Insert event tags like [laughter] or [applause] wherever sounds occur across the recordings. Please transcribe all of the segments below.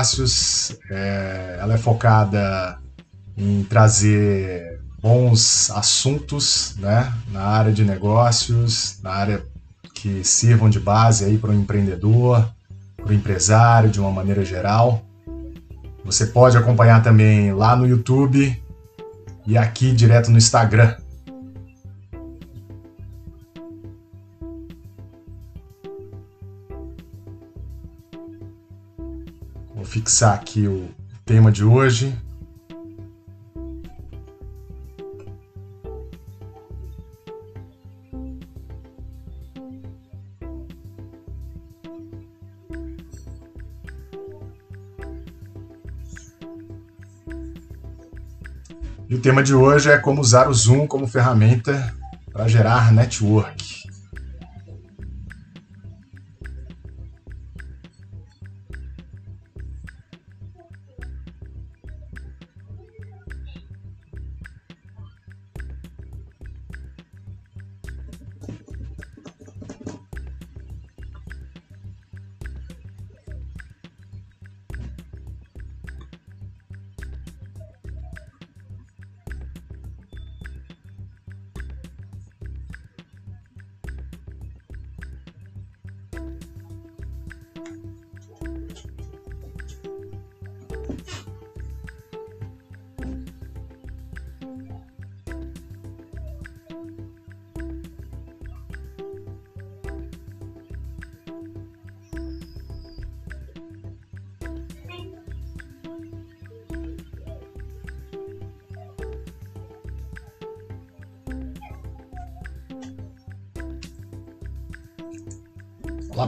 negócios. É, ela é focada em trazer bons assuntos né, na área de negócios, na área que sirvam de base aí para o empreendedor, para o empresário de uma maneira geral. Você pode acompanhar também lá no YouTube e aqui direto no Instagram. Fixar aqui o tema de hoje. E o tema de hoje é como usar o Zoom como ferramenta para gerar network.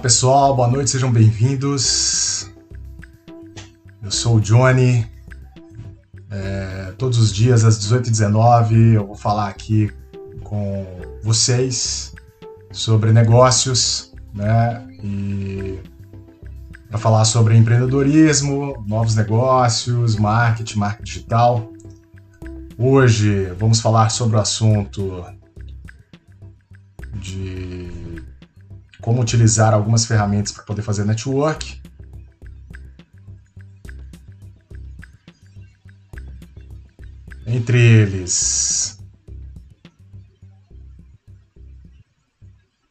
Pessoal, boa noite, sejam bem-vindos. Eu sou o Johnny. É, todos os dias às 18h19 eu vou falar aqui com vocês sobre negócios, né? E para falar sobre empreendedorismo, novos negócios, marketing, marketing digital. Hoje vamos falar sobre o assunto de como utilizar algumas ferramentas para poder fazer network. Entre eles,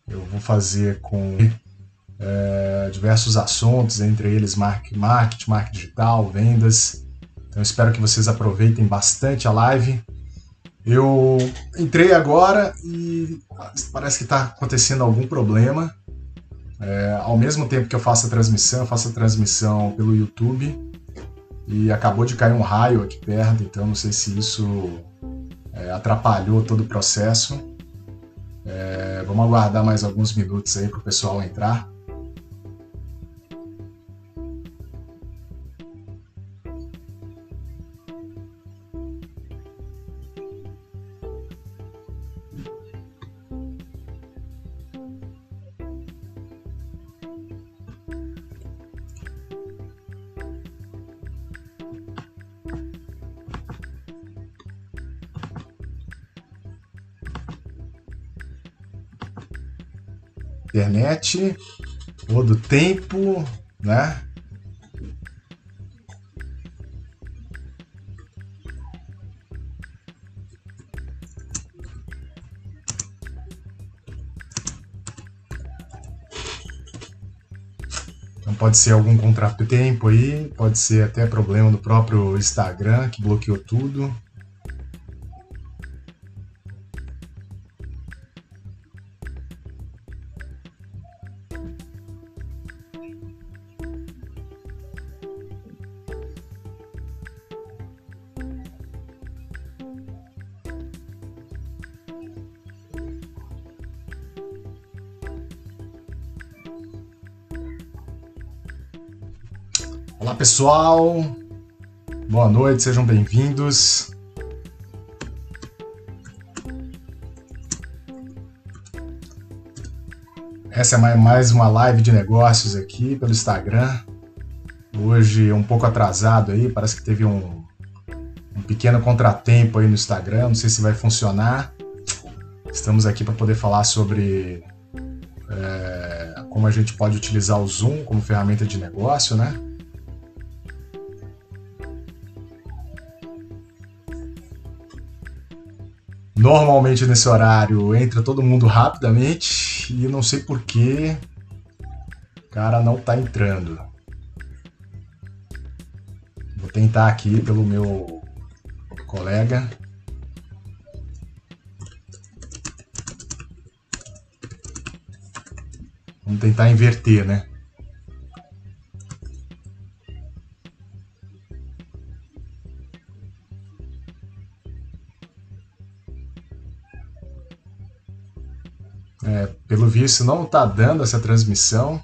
eu vou fazer com é, diversos assuntos, entre eles marketing, marketing digital, vendas. Então espero que vocês aproveitem bastante a live. Eu entrei agora e parece que está acontecendo algum problema. É, ao mesmo tempo que eu faço a transmissão, eu faço a transmissão pelo YouTube e acabou de cair um raio aqui perto, então não sei se isso é, atrapalhou todo o processo. É, vamos aguardar mais alguns minutos aí para o pessoal entrar. Internet, ou do tempo, né? Então pode ser algum contrato de tempo aí, pode ser até problema do próprio Instagram que bloqueou tudo. Olá pessoal, boa noite, sejam bem-vindos. Essa é mais uma live de negócios aqui pelo Instagram. Hoje um pouco atrasado aí, parece que teve um, um pequeno contratempo aí no Instagram, não sei se vai funcionar. Estamos aqui para poder falar sobre é, como a gente pode utilizar o Zoom como ferramenta de negócio, né? Normalmente nesse horário entra todo mundo rapidamente e não sei porquê o cara não tá entrando. Vou tentar aqui pelo meu colega. Vamos tentar inverter, né? Pelo visto não está dando essa transmissão.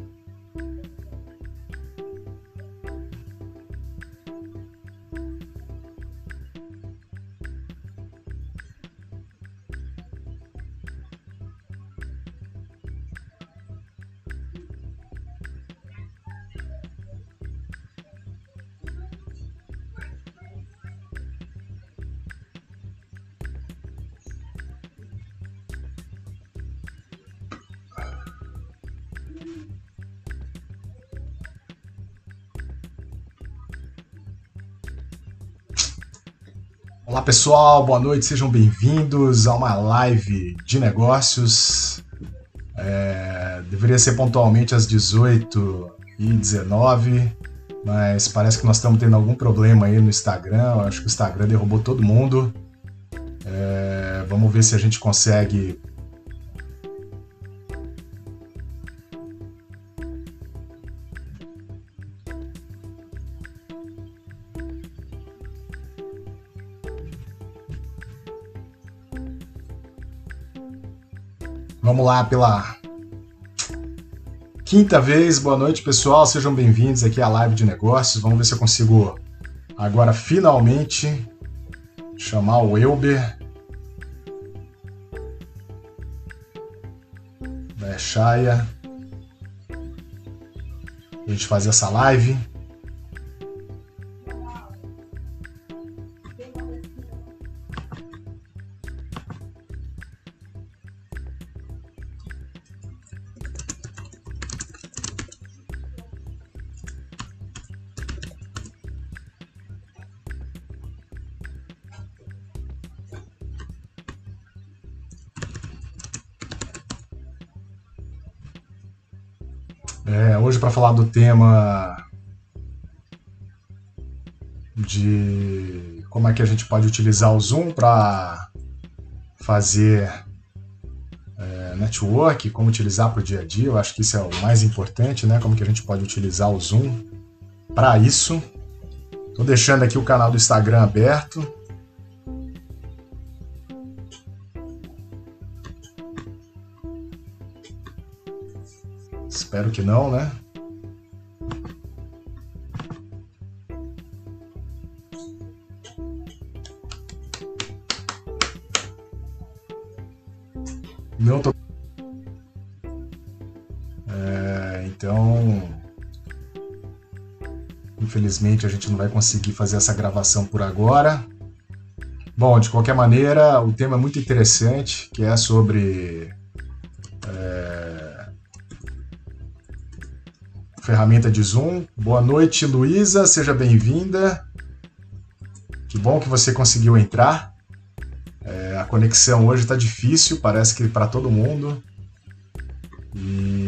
Olá pessoal, boa noite, sejam bem-vindos a uma live de negócios. É, deveria ser pontualmente às 18 e 19 mas parece que nós estamos tendo algum problema aí no Instagram. Eu acho que o Instagram derrubou todo mundo. É, vamos ver se a gente consegue Pela quinta vez. Boa noite, pessoal. Sejam bem-vindos aqui à live de negócios. Vamos ver se eu consigo agora finalmente chamar o Elber. Da Chaya. A gente fazer essa live. Falar do tema de como é que a gente pode utilizar o Zoom para fazer é, network, como utilizar para o dia a dia. Eu acho que isso é o mais importante, né? Como que a gente pode utilizar o Zoom para isso. Estou deixando aqui o canal do Instagram aberto. Espero que não, né? Infelizmente a gente não vai conseguir fazer essa gravação por agora. Bom, de qualquer maneira, o tema é muito interessante, que é sobre ferramenta de Zoom. Boa noite, Luísa, seja bem-vinda. Que bom que você conseguiu entrar. É, a conexão hoje está difícil, parece que para todo mundo. E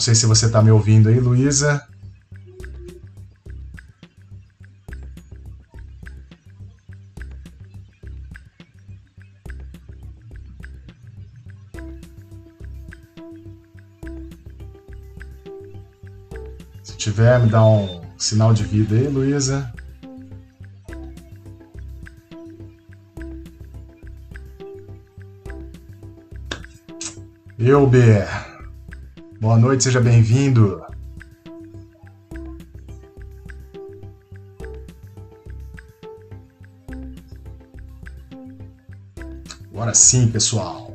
não sei se você está me ouvindo aí, Luísa. tiver, me dá um sinal de vida aí, Luísa. Euber, Boa noite, seja bem-vindo. Agora sim, pessoal.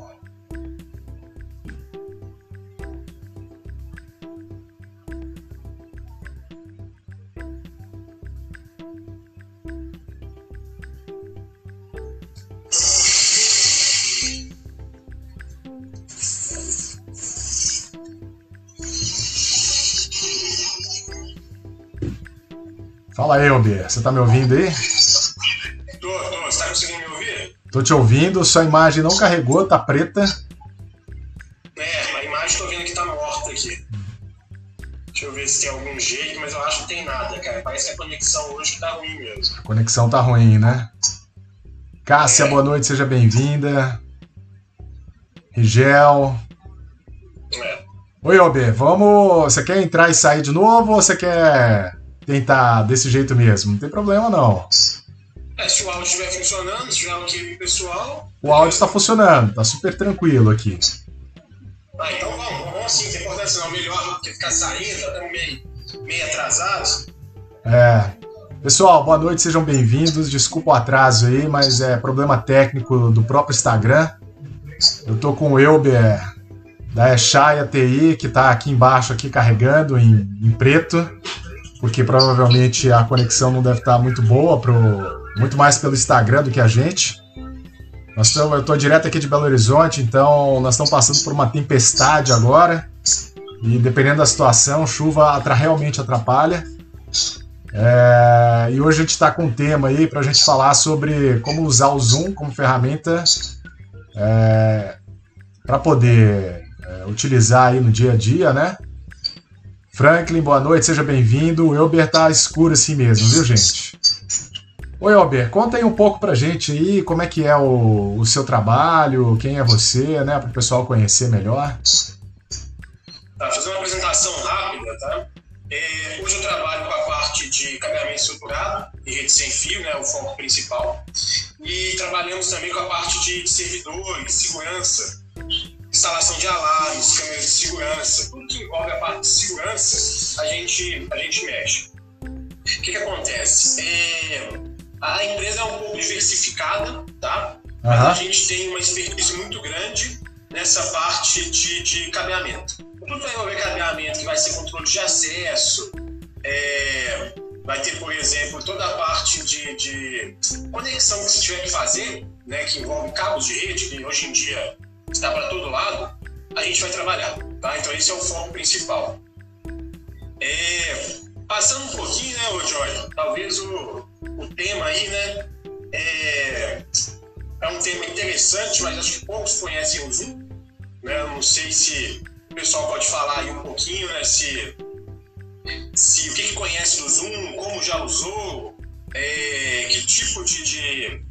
Fala aí, Elber, você tá me ouvindo aí? Tô, tô. Você tá conseguindo me ouvir? Tô te ouvindo, sua imagem não carregou, tá preta. É, a imagem tô vendo que tá morta aqui. Deixa eu ver se tem algum jeito, mas eu acho que tem nada, cara. Parece que a conexão hoje tá ruim mesmo. A conexão tá ruim, né? Cássia, é. boa noite, seja bem-vinda. Rigel. É. Oi, Elber, vamos. Você quer entrar e sair de novo ou você quer tentar desse jeito mesmo. Não tem problema, não. É, se o áudio estiver funcionando, se tiver ok pessoal. O áudio está funcionando, tá super tranquilo aqui. Ah, então vamos, vamos sim, tem importância não. Melhor do que ficar saindo, tá meio, meio atrasados. É. Pessoal, boa noite, sejam bem-vindos. Desculpa o atraso aí, mas é problema técnico do próprio Instagram. Eu tô com o Elber da Echaya TI, que tá aqui embaixo aqui carregando em, em preto porque provavelmente a conexão não deve estar muito boa, pro, muito mais pelo Instagram do que a gente. Nós estamos, eu estou direto aqui de Belo Horizonte, então nós estamos passando por uma tempestade agora. E dependendo da situação, chuva atra, realmente atrapalha. É, e hoje a gente está com um tema aí para a gente falar sobre como usar o Zoom como ferramenta é, para poder é, utilizar aí no dia a dia, né? Franklin, boa noite, seja bem-vindo. O Elber tá escuro assim mesmo, viu, gente? Oi, Elber, conta aí um pouco pra gente aí como é que é o, o seu trabalho, quem é você, né, para o pessoal conhecer melhor. Tá, fazer uma apresentação rápida, tá? É, hoje eu trabalho com a parte de cabeamento estruturado e rede sem fio, né, o foco principal. E trabalhamos também com a parte de servidores, segurança, instalação de alarmes, câmeras de segurança, tudo que envolve a parte de segurança, a gente, a gente mexe. O que, que acontece? É, a empresa é um pouco diversificada, tá? Uhum. Mas a gente tem uma expertise muito grande nessa parte de, de cabeamento. Tudo vai envolver cabeamento, que vai ser controle de acesso, é, vai ter, por exemplo, toda a parte de, de conexão que você tiver que fazer, né, que envolve cabos de rede, que hoje em dia está para todo lado, a gente vai trabalhar, tá? Então esse é o foco principal. É, passando um pouquinho, né, ô Jorge, talvez o, o tema aí, né, é, é um tema interessante, mas acho que poucos conhecem o Zoom, né? Não sei se o pessoal pode falar aí um pouquinho, né, se, se o que, que conhece do Zoom, como já usou, é, que tipo de, de,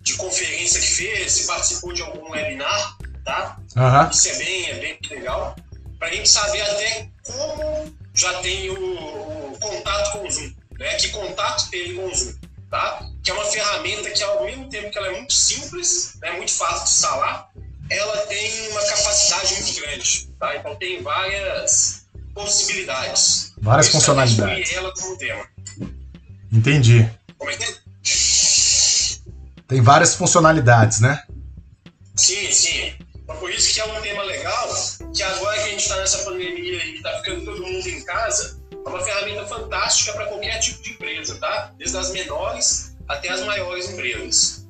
de conferência que fez, se participou de algum webinar, tá? Uhum. Isso é bem, é bem legal. Para a gente saber até como já tem o, o, contato com o Zoom, né? Que contato tem com o Zoom, tá? Que é uma ferramenta que, ao mesmo tempo que ela é muito simples, né? muito fácil de instalar, ela tem uma capacidade muito grande, tá? Então tem várias possibilidades. Várias funcionalidades. ela como tema. Entendi. Como é que é? Tem várias funcionalidades, né? Sim, sim. Então, por isso que é um tema legal, que agora que a gente está nessa pandemia e está ficando todo mundo em casa, é uma ferramenta fantástica para qualquer tipo de empresa, tá? Desde as menores até as maiores empresas.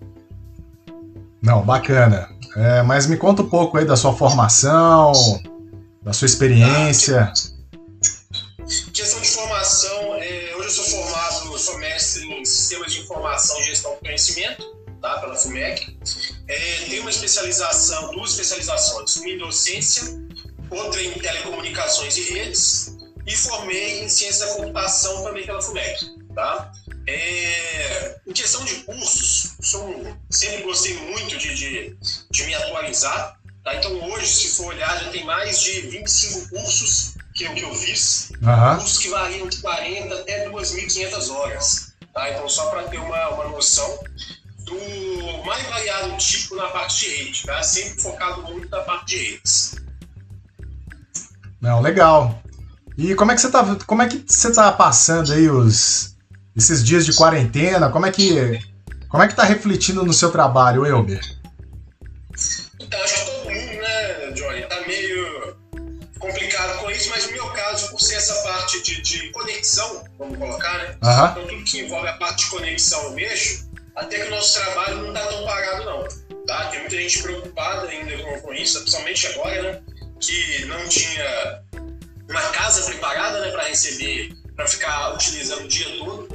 Não, bacana. É, mas me conta um pouco aí da sua formação, da sua experiência. Ah, questão de formação, é, hoje eu sou formado, sou mestre em sistemas de informação e gestão do conhecimento tá? pela FUMEC. É, tem uma especialização, duas especializações, uma em docência, outra em telecomunicações e redes, e formei em ciência da computação também pela FUMEC. Tá? É, em questão de cursos, sou, sempre gostei muito de, de, de me atualizar. Tá? Então, hoje, se for olhar, já tem mais de 25 cursos que eu, que eu fiz, uhum. cursos que variam de 40 até 2.500 horas. Tá? Então, só para ter uma, uma noção, do mais variado tipo na parte de redes, tá? Sempre focado muito na parte de redes. Não, legal. E como é que você tá, como é que você tá passando aí os esses dias de quarentena? Como é que como é que tá refletindo no seu trabalho, Elber? Então, acho que todo mundo, né, Johnny, tá meio complicado com isso, mas no meu caso, por ser essa parte de, de conexão, vamos colocar, né? Então, tudo que envolve a parte de conexão eu mexo, até que o nosso trabalho não está tão parado, não. Tá? Tem muita gente preocupada ainda com, com isso, principalmente agora, né? Que não tinha uma casa preparada né, para receber, para ficar utilizando o dia todo.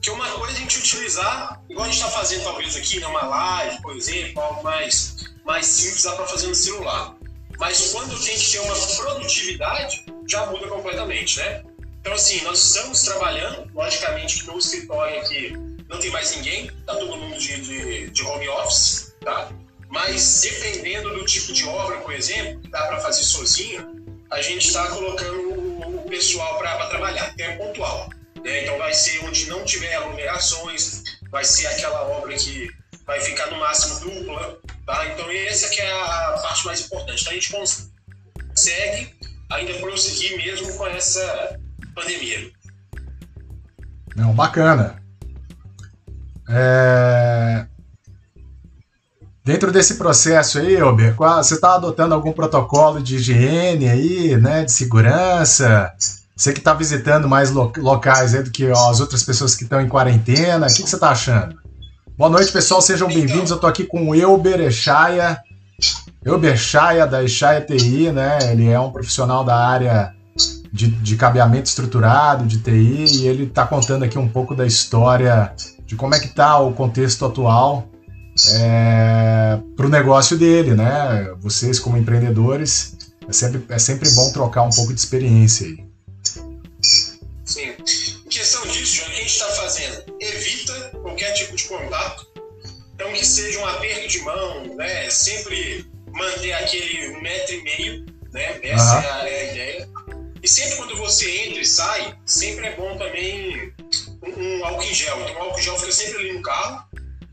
Que uma coisa é a gente utilizar, igual a gente está fazendo talvez aqui, numa né, live, por exemplo, algo mais, mais simples dá para fazer no celular. Mas quando tem que ter uma produtividade, já muda completamente, né? Então, assim, nós estamos trabalhando, logicamente no escritório aqui não tem mais ninguém, tá todo mundo de, de, de home office, tá? Mas dependendo do tipo de obra, por exemplo, que dá para fazer sozinho, a gente está colocando o, pessoal para trabalhar, que é pontual. Né? Então vai ser onde não tiver aglomerações, vai ser aquela obra que vai ficar no máximo dupla, tá? Então essa que é a parte mais importante. Então a gente consegue ainda prosseguir mesmo com essa pandemia. Não, bacana. É... Dentro desse processo aí, Ober, você está adotando algum protocolo de higiene aí, né, de segurança? Você que está visitando mais locais aí do que as outras pessoas que estão em quarentena, o que, que você está achando? Boa noite, pessoal, sejam bem-vindos. Eu estou aqui com o Elber Echaia, Elber Echaia da Echaia TI, né? Ele é um profissional da área de, de cabeamento estruturado, de TI, e ele está contando aqui um pouco da história de como é que está o contexto atual é, para o negócio dele, né? Vocês como empreendedores, é sempre, é sempre bom trocar um pouco de experiência aí. Sim. Em questão disso, o que a gente está fazendo? Evita qualquer tipo de contato. Então, que seja um aperto de mão, né? Sempre manter aquele um metro e meio, né? Essa uhum. é a ideia. E sempre quando você entra e sai, sempre é bom também um, um álcool em gel. Então, o álcool em gel fica sempre ali no carro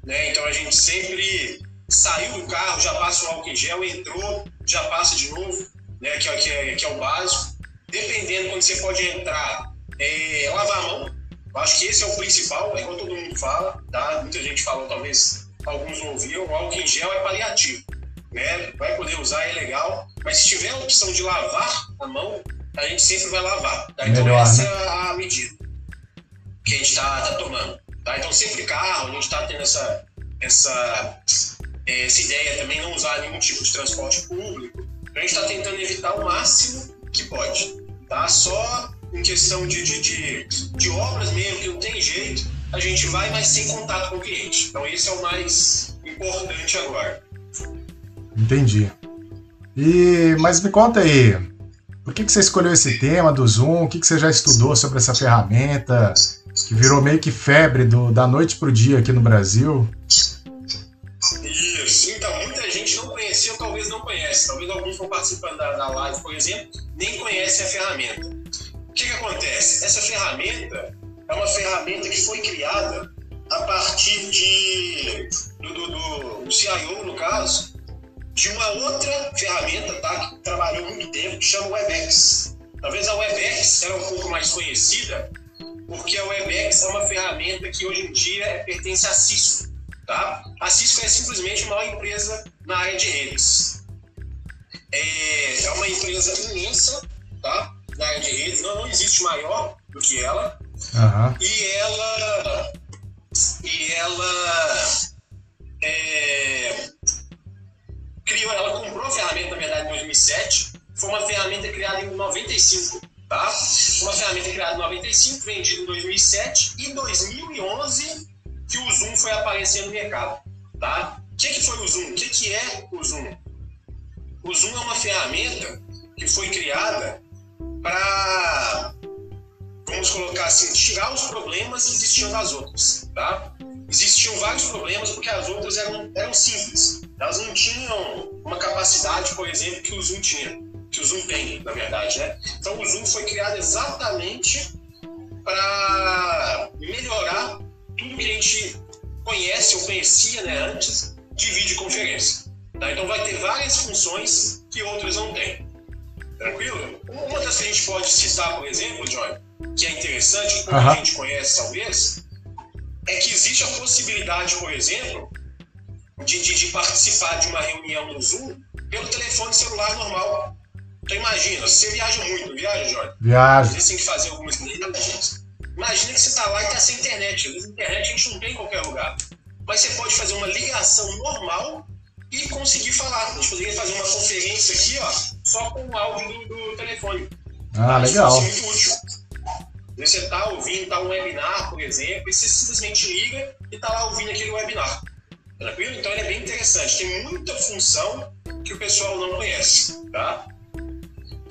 né? Então a gente sempre saiu do carro, já passa o álcool em gel, entrou, já passa de novo, né? que, é, que, é, que é o básico. Dependendo quando você pode entrar, é, lavar a mão. Eu acho que esse é o principal, é todo mundo fala, tá? Muita gente falou, talvez alguns não ouviram, o álcool em gel é paliativo. Né? Vai poder usar, é legal, mas se tiver a opção de lavar a mão, a gente sempre vai lavar. Tá? Então Melhor, essa né? é a medida que a gente está tá tomando. Tá? Então, sempre carro, a gente está tendo essa, essa, essa ideia também, não usar nenhum tipo de transporte público. Então, a gente está tentando evitar o máximo que pode. Tá? Só em questão de, de, de, de obras mesmo, que não tem jeito, a gente vai, mas sem contato com o cliente. Então, esse é o mais importante agora. Entendi. E, mas me conta aí, por que, que você escolheu esse tema do Zoom? O que, que você já estudou sobre essa ferramenta? que virou meio que febre do, da noite pro dia aqui no Brasil. Isso, então muita gente não conhecia ou talvez não conhece. Talvez alguns que participando da, da live, por exemplo, nem conhecem a ferramenta. O que, que acontece? Essa ferramenta é uma ferramenta que foi criada a partir de, do, do, do CIO, no caso, de uma outra ferramenta tá, que trabalhou muito tempo, que chama WebEx. Talvez a WebEx era um pouco mais conhecida porque a WebEx é uma ferramenta que hoje em dia pertence à Cisco. Tá? A Cisco é simplesmente uma empresa na área de redes. É, é uma empresa imensa tá? na área de redes, não, não existe maior do que ela. Uhum. E ela. E ela. É, criou, ela comprou a ferramenta, na verdade, em 2007. Foi uma ferramenta criada em 95 Tá? Uma ferramenta criada em 95, vendida em 2007 e 2011 que o Zoom foi aparecer no mercado. Tá? O que, que foi o Zoom? O que, que é o Zoom? O Zoom é uma ferramenta que foi criada para, vamos colocar assim, tirar os problemas que existiam das outras. Tá? Existiam vários problemas porque as outras eram, eram simples. Elas não tinham uma capacidade, por exemplo, que o Zoom tinha que o Zoom tem, na verdade, né? Então o Zoom foi criado exatamente para melhorar tudo que a gente conhece ou conhecia né, antes de videoconferência. Tá? Então vai ter várias funções que outras não têm. Tranquilo? Uma das que a gente pode citar, por exemplo, John, que é interessante, que pouca gente conhece talvez, é que existe a possibilidade, por exemplo, de, de, de participar de uma reunião no Zoom pelo telefone celular normal. Então imagina, você viaja muito, viaja, Jorge? Viaja. Você tem que fazer algumas viagens. Imagina que você está lá e está sem internet. A internet a gente não tem em qualquer lugar. Mas você pode fazer uma ligação normal e conseguir falar. A gente poderia fazer uma conferência aqui, ó, só com o áudio do, do telefone. Ah, legal. Isso muito útil. Você está ouvindo tá um webinar, por exemplo, e você simplesmente liga e está lá ouvindo aquele webinar. Tranquilo? Então ele é bem interessante. Tem muita função que o pessoal não conhece, tá?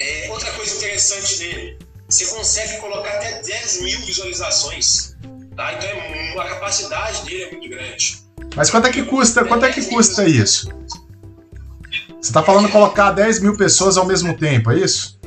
É, outra coisa interessante dele, você consegue colocar até 10 mil visualizações, tá? Então é, a capacidade dele é muito grande. Mas quanto é que custa? Quanto é que custa isso? Você está falando colocar 10 mil pessoas ao mesmo tempo, é? Isso,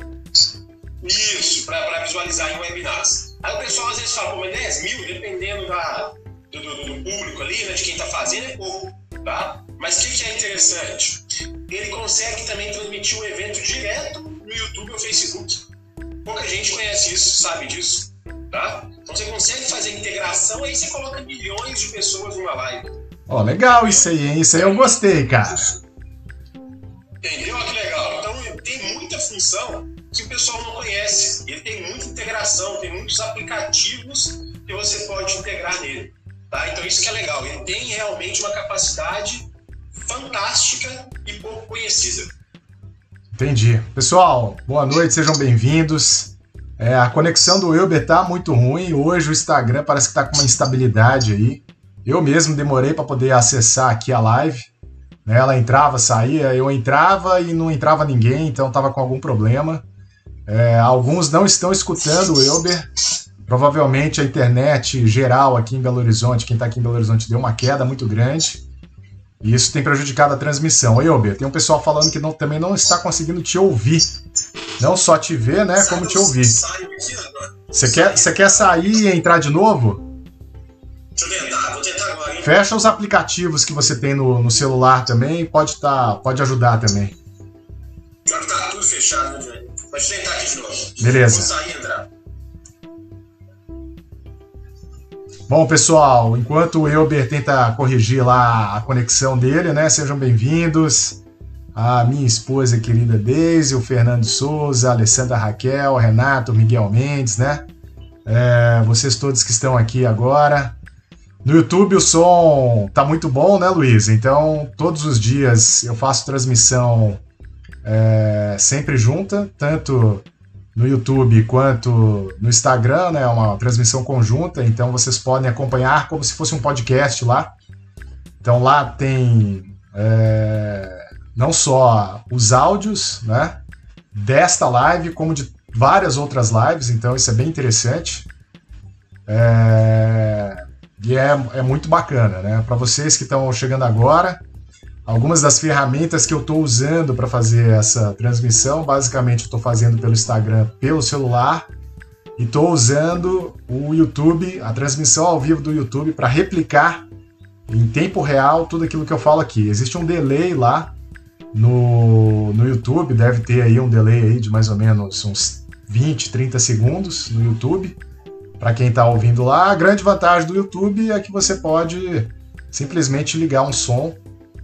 visualizar em webinars. Aí o pessoal às vezes fala, pô, mas 10 mil, dependendo da, do, do, público ali, né, de quem está fazendo, é pouco, tá? Mas o que, que é interessante? Ele consegue também transmitir o evento direto no YouTube ou Facebook. Pouca gente conhece isso, sabe disso, tá? Então você consegue fazer integração, aí você coloca milhões de pessoas numa live. Ó, oh, legal isso aí, hein? Isso aí eu gostei, cara. Entendeu? Que legal. Então tem muita função que o pessoal não conhece. Ele tem muita integração, tem muitos aplicativos que você pode integrar nele. Tá? Então isso que é legal. Ele tem realmente uma capacidade fantástica e pouco conhecida. Entendi. Pessoal, boa noite, sejam bem-vindos. É, a conexão do Uber tá muito ruim. Hoje o Instagram parece que tá com uma instabilidade aí. Eu mesmo demorei para poder acessar aqui a live. Né? Ela entrava, saía, eu entrava e não entrava ninguém, então tava com algum problema. É, alguns não estão escutando o Uber. Provavelmente a internet geral aqui em Belo Horizonte, quem está aqui em Belo Horizonte, deu uma queda muito grande. E isso tem prejudicado a transmissão. Oi, Elber, tem um pessoal falando que não, também não está conseguindo te ouvir. Não só te ver, né, como te ouvir. Você quer, você quer sair e entrar de novo? Fecha os aplicativos que você tem no, no celular também, pode, tá, pode ajudar também. Que tá tudo fechado, né, Pode tentar. Beleza. Bom, pessoal, enquanto o Elber tenta corrigir lá a conexão dele, né? Sejam bem-vindos. A minha esposa querida Deise, o Fernando Souza, a Alessandra Raquel, Renato, Miguel Mendes, né? É, vocês todos que estão aqui agora. No YouTube o som tá muito bom, né, Luiz? Então, todos os dias eu faço transmissão é, sempre junta, tanto no YouTube quanto no Instagram, né? É uma transmissão conjunta, então vocês podem acompanhar como se fosse um podcast lá. Então lá tem é, não só os áudios, né? Desta live, como de várias outras lives, então isso é bem interessante. É, e é, é muito bacana, né? Para vocês que estão chegando agora, algumas das ferramentas que eu estou usando para fazer essa transmissão. Basicamente, estou fazendo pelo Instagram, pelo celular, e estou usando o YouTube, a transmissão ao vivo do YouTube, para replicar em tempo real tudo aquilo que eu falo aqui. Existe um delay lá no, no YouTube, deve ter aí um delay aí de mais ou menos uns 20, 30 segundos no YouTube. Para quem está ouvindo lá, a grande vantagem do YouTube é que você pode simplesmente ligar um som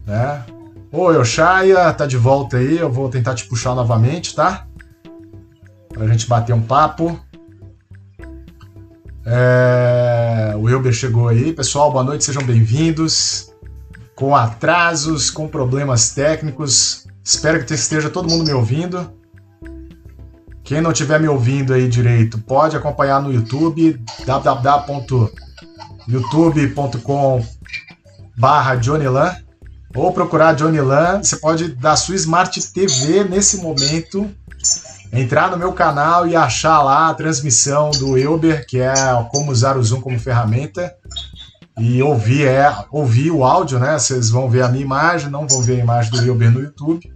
né? Oxaia, tá de volta aí, eu vou tentar te puxar novamente, tá? Pra gente bater um papo. É... O Wilber chegou aí. Pessoal, boa noite, sejam bem-vindos. Com atrasos, com problemas técnicos. Espero que esteja todo mundo me ouvindo. Quem não estiver me ouvindo aí direito, pode acompanhar no YouTube, www.youtube.com Johnny Lan ou procurar Johnny Lan. Você pode dar sua Smart TV nesse momento, entrar no meu canal e achar lá a transmissão do Elber, que é como usar o Zoom como ferramenta, e ouvir, é, ouvir o áudio, né? Vocês vão ver a minha imagem, não vão ver a imagem do Elber no YouTube.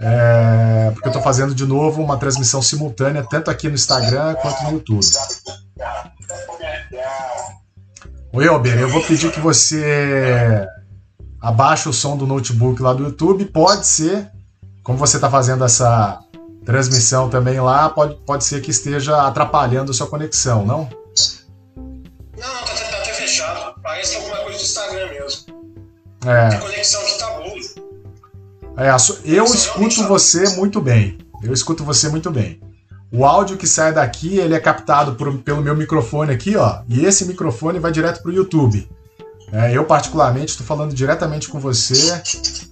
É, porque eu estou fazendo de novo uma transmissão simultânea, tanto aqui no Instagram quanto no YouTube. O Elber, eu vou pedir que você abaixa o som do notebook lá do YouTube. Pode ser, como você está fazendo essa transmissão também lá, pode, pode ser que esteja atrapalhando a sua conexão, não? Não, não, tá, tá, tá até fechado. Parece que é alguma coisa do Instagram mesmo. É. A conexão aqui tá boa. É, eu escuto você muito bem. Eu escuto você muito bem. O áudio que sai daqui, ele é captado por, pelo meu microfone aqui, ó. E esse microfone vai direto para o YouTube. É, eu, particularmente, estou falando diretamente com você,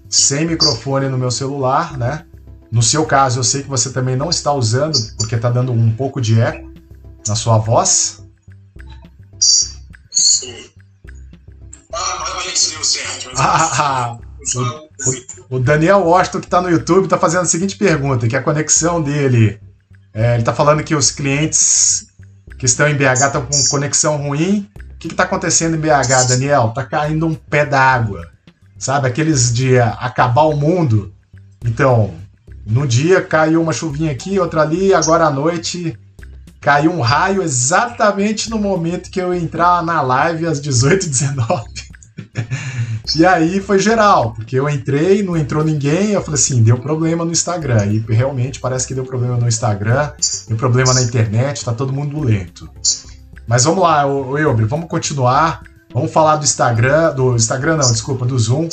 sem microfone no meu celular, né? No seu caso, eu sei que você também não está usando, porque está dando um pouco de eco na sua voz. Sim. Ah, mas a gente deu certo. Ah, o, o, Daniel Washington, que está no YouTube, está fazendo a seguinte pergunta: que a conexão dele. É, ele está falando que os clientes que estão em BH estão com conexão ruim. O que está acontecendo em BH, Daniel? Está caindo um pé d'água. Sabe, aqueles de acabar o mundo. Então, no dia caiu uma chuvinha aqui, outra ali, agora à noite caiu um raio exatamente no momento que eu entrar na live às 18h19. [laughs] e aí foi geral, porque eu entrei, não entrou ninguém, eu falei assim, deu problema no Instagram. E realmente parece que deu problema no Instagram, deu problema na internet, tá todo mundo lento. Mas vamos lá, Euber, vamos continuar. Vamos falar do Instagram, do Instagram não, desculpa, do Zoom.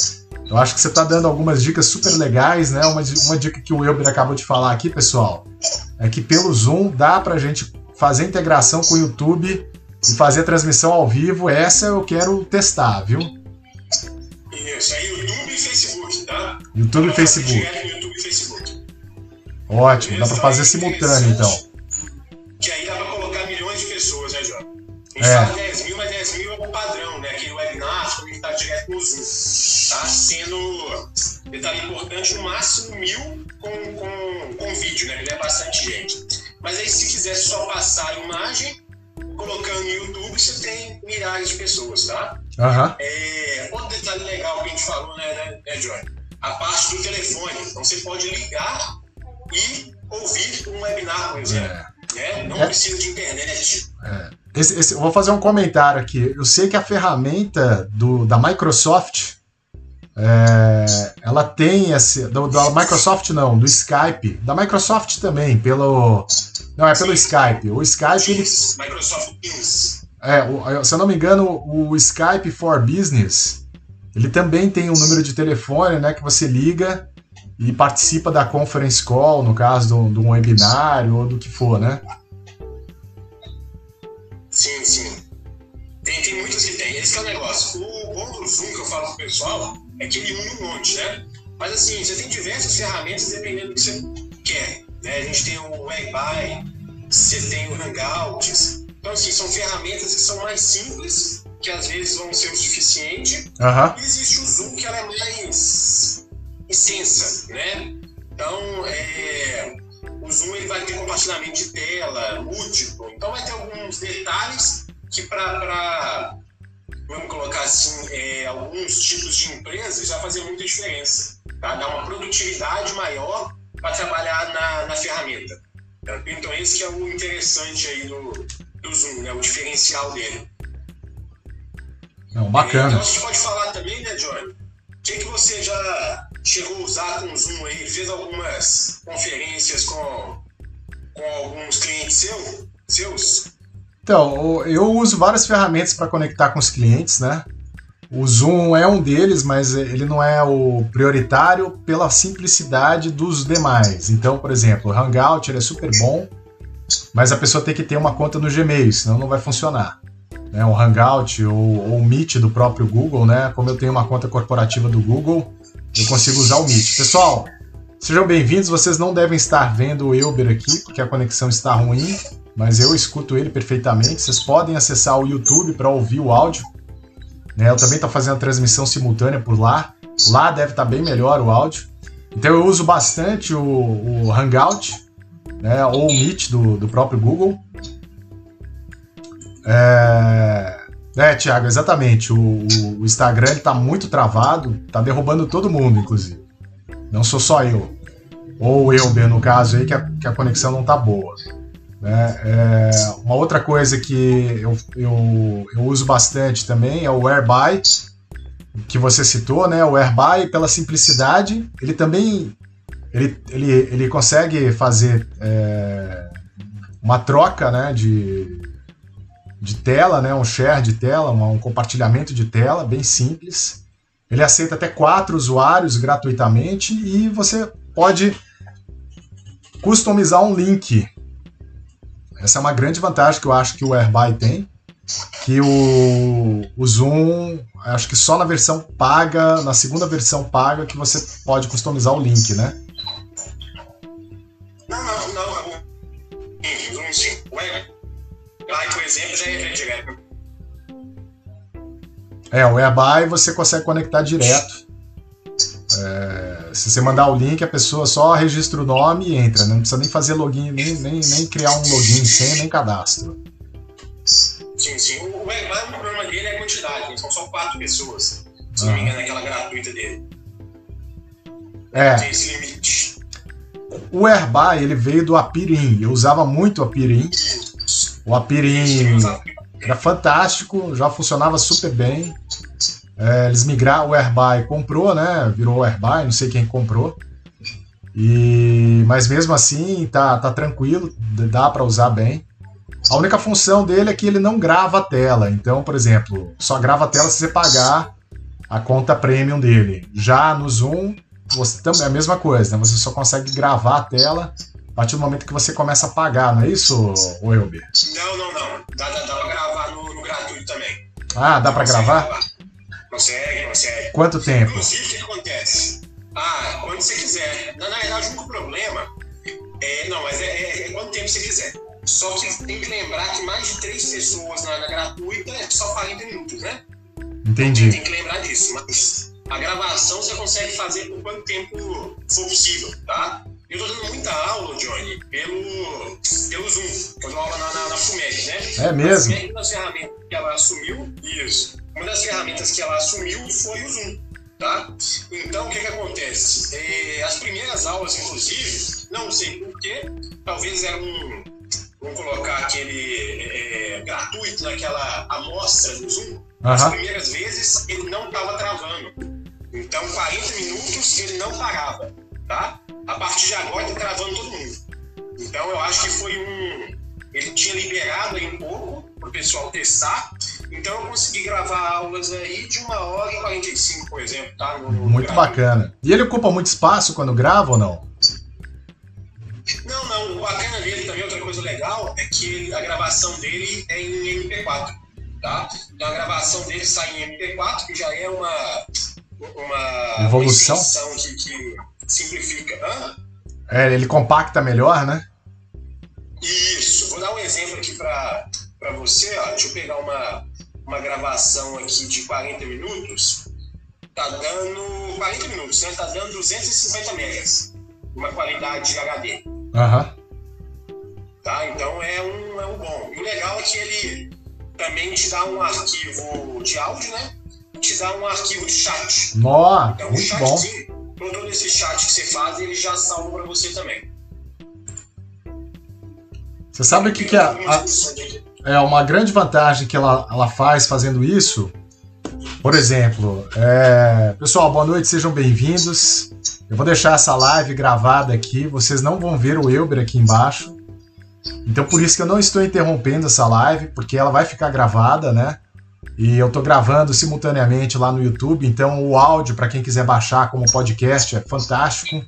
Eu acho que você está dando algumas dicas super legais, né? Uma, uma dica que o Euber acabou de falar aqui, pessoal, é que pelo Zoom dá para a gente fazer integração com o YouTube e fazer transmissão ao vivo. Essa eu quero testar, viu? Isso, é YouTube e Facebook, tá? YouTube e Facebook. YouTube e Facebook. Ótimo, dá para fazer simultâneo então. Que aí dá para É. fala 10 mil, mas 10 mil é o padrão, né? Aquele webinar, como está direto no Zoom. Tá sendo detalhe importante, no máximo mil com, com, com vídeo, né? Ele é bastante gente. Mas aí, se quiser só passar a imagem, colocando no YouTube, você tem milhares de pessoas, tá? Uhum. É, outro detalhe legal que a gente falou, né, né, né Johnny? A parte do telefone. Então, você pode ligar e ouvir um webinar, por exemplo. É. Né? Não é. precisa de internet. É. Esse, esse, vou fazer um comentário aqui. Eu sei que a ferramenta do, da Microsoft é, ela tem esse. Do, da Microsoft não, do Skype. Da Microsoft também, pelo. Não, é pelo Skype. O Skype. Ele, Microsoft Teams. É, o, se eu não me engano, o Skype for Business. Ele também tem um número de telefone, né, que você liga e participa da conference call, no caso de um webinário ou do que for, né? Sim, sim. Tem, tem muitos que tem. Esse é o negócio. O bom do Zoom que eu falo pro pessoal é que ele une um monte, né? Mas assim, você tem diversas ferramentas dependendo do que você quer. Né? A gente tem o Webby, você tem o Hangouts. Então, assim, são ferramentas que são mais simples, que às vezes vão ser o suficiente. Uhum. E existe o Zoom, que ela é mais extensa, né? Então, é, o Zoom ele vai ter compartilhamento de tela, múltiplo. Então, vai ter alguns detalhes que para vamos colocar assim, é, alguns tipos de empresas já fazem muita diferença. Tá? Dá uma produtividade maior para trabalhar na, na ferramenta. Então esse que é o interessante aí do, do Zoom, né? o diferencial dele. Não, bacana. então a gente pode falar também, né, Johnny? O que, que você já chegou a usar com o Zoom aí? Fez algumas conferências com, com alguns clientes seu, seus? Então, eu uso várias ferramentas para conectar com os clientes, né? O Zoom é um deles, mas ele não é o prioritário pela simplicidade dos demais. Então, por exemplo, o Hangout ele é super bom, mas a pessoa tem que ter uma conta no Gmail, senão não vai funcionar. Né? O Hangout ou, ou o Meet do próprio Google, né? Como eu tenho uma conta corporativa do Google, eu consigo usar o Meet. Pessoal, sejam bem-vindos. Vocês não devem estar vendo o Elber aqui, porque a conexão está ruim mas eu escuto ele perfeitamente. Vocês podem acessar o YouTube para ouvir o áudio. Né? Eu também estou fazendo a transmissão simultânea por lá. Lá deve estar tá bem melhor o áudio. Então eu uso bastante o, o Hangout, né? ou o Meet do, do próprio Google. É, é Thiago, exatamente. O, o Instagram está muito travado, está derrubando todo mundo, inclusive. Não sou só eu. Ou eu, no caso aí, que a, que a conexão não está boa. Né? É, uma outra coisa que eu, eu, eu, uso bastante também é o Airby, que você citou, né? O Airby, pela simplicidade, ele também ele, ele, ele consegue fazer é, uma troca né, de, de tela, né, um share de tela, um, compartilhamento de tela, bem simples. Ele aceita até quatro usuários gratuitamente e você pode customizar um link. Essa é uma grande vantagem que eu acho que o Airby tem, que o, o Zoom, acho que só na versão paga, na segunda versão paga, que você pode customizar o link, né? Por exemplo, já é direto. É, o Airby você consegue conectar direto. É, se você mandar o link, a pessoa só registra o nome e entra, né? não precisa nem fazer login, nem, nem, nem criar um login sem nem cadastro. Sim, sim. O Airby, o problema dele é a quantidade, né? são só quatro pessoas. Se não me engano, aquela gratuita dele. É. Tem esse limite. O Airby, ele veio do Apirim. Eu usava muito o Apirim. O Apirim era fantástico, já funcionava super bem. É, eles migraram, o Airby comprou, né? Virou o Airby, não sei quem comprou. E, mas mesmo assim, tá, tá tranquilo, dá para usar bem. A única função dele é que ele não grava a tela. Então, por exemplo, só grava a tela se você pagar a conta premium dele. Já no Zoom, você também é a mesma coisa, né? Você só consegue gravar a tela a partir do momento que você começa a pagar, não é isso, Elber? Não, não, não. Dá, dá, dá pra gravar no, no gratuito também. Ah, dá pra gravar? gravar? Consegue, consegue. Quanto tempo? Inclusive, o que acontece? Ah, quando você quiser. Na, na verdade, o único problema é. Não, mas é, é, é quanto tempo você quiser. Só que tem que lembrar que mais de três pessoas na, na gratuita é só 40 minutos, né? Entendi. Tem que lembrar disso. Mas a gravação você consegue fazer por quanto tempo for possível, tá? Eu tô dando muita aula, Johnny, pelo, pelo Zoom. Eu dou aula na, na, na FUMEC, né? É mesmo? Uma das ferramentas que ela assumiu, isso. Uma das ferramentas que ela assumiu foi o Zoom, tá? Então, o que que acontece? É, as primeiras aulas, inclusive, não sei porquê, talvez era um, vamos colocar aquele é, gratuito naquela amostra do Zoom, uhum. as primeiras vezes ele não estava travando. Então, 40 minutos ele não parava, tá? A partir de agora está travando todo mundo. Então, eu acho que foi um... Ele tinha liberado aí um pouco para o pessoal testar, então eu consegui gravar aulas aí de uma hora e 45, por exemplo, tá? No, no muito bacana. E ele ocupa muito espaço quando grava ou não? Não, não. O bacana dele também, outra coisa legal, é que a gravação dele é em MP4, tá? Então a gravação dele sai em MP4, que já é uma, uma evolução que, que, simplifica. Hã? É, ele compacta melhor, né? Isso. Vou dar um exemplo aqui para você. Ó. Deixa eu pegar uma, uma gravação aqui de 40 minutos. Tá dando 40 minutos, né? Tá dando 250 megas. Uma qualidade HD. Aham. Tá? Então é um, é um bom. E o legal é que ele também te dá um arquivo de áudio, né? Te dá um arquivo de chat. Nó, então, muito chat, bom. todo esse chat que você faz, ele já salva para você também. Você sabe o que, que é, a, é uma grande vantagem que ela, ela faz fazendo isso? Por exemplo, é... pessoal, boa noite, sejam bem-vindos. Eu vou deixar essa live gravada aqui, vocês não vão ver o Elber aqui embaixo. Então por isso que eu não estou interrompendo essa live, porque ela vai ficar gravada, né? E eu estou gravando simultaneamente lá no YouTube, então o áudio, para quem quiser baixar como podcast, é fantástico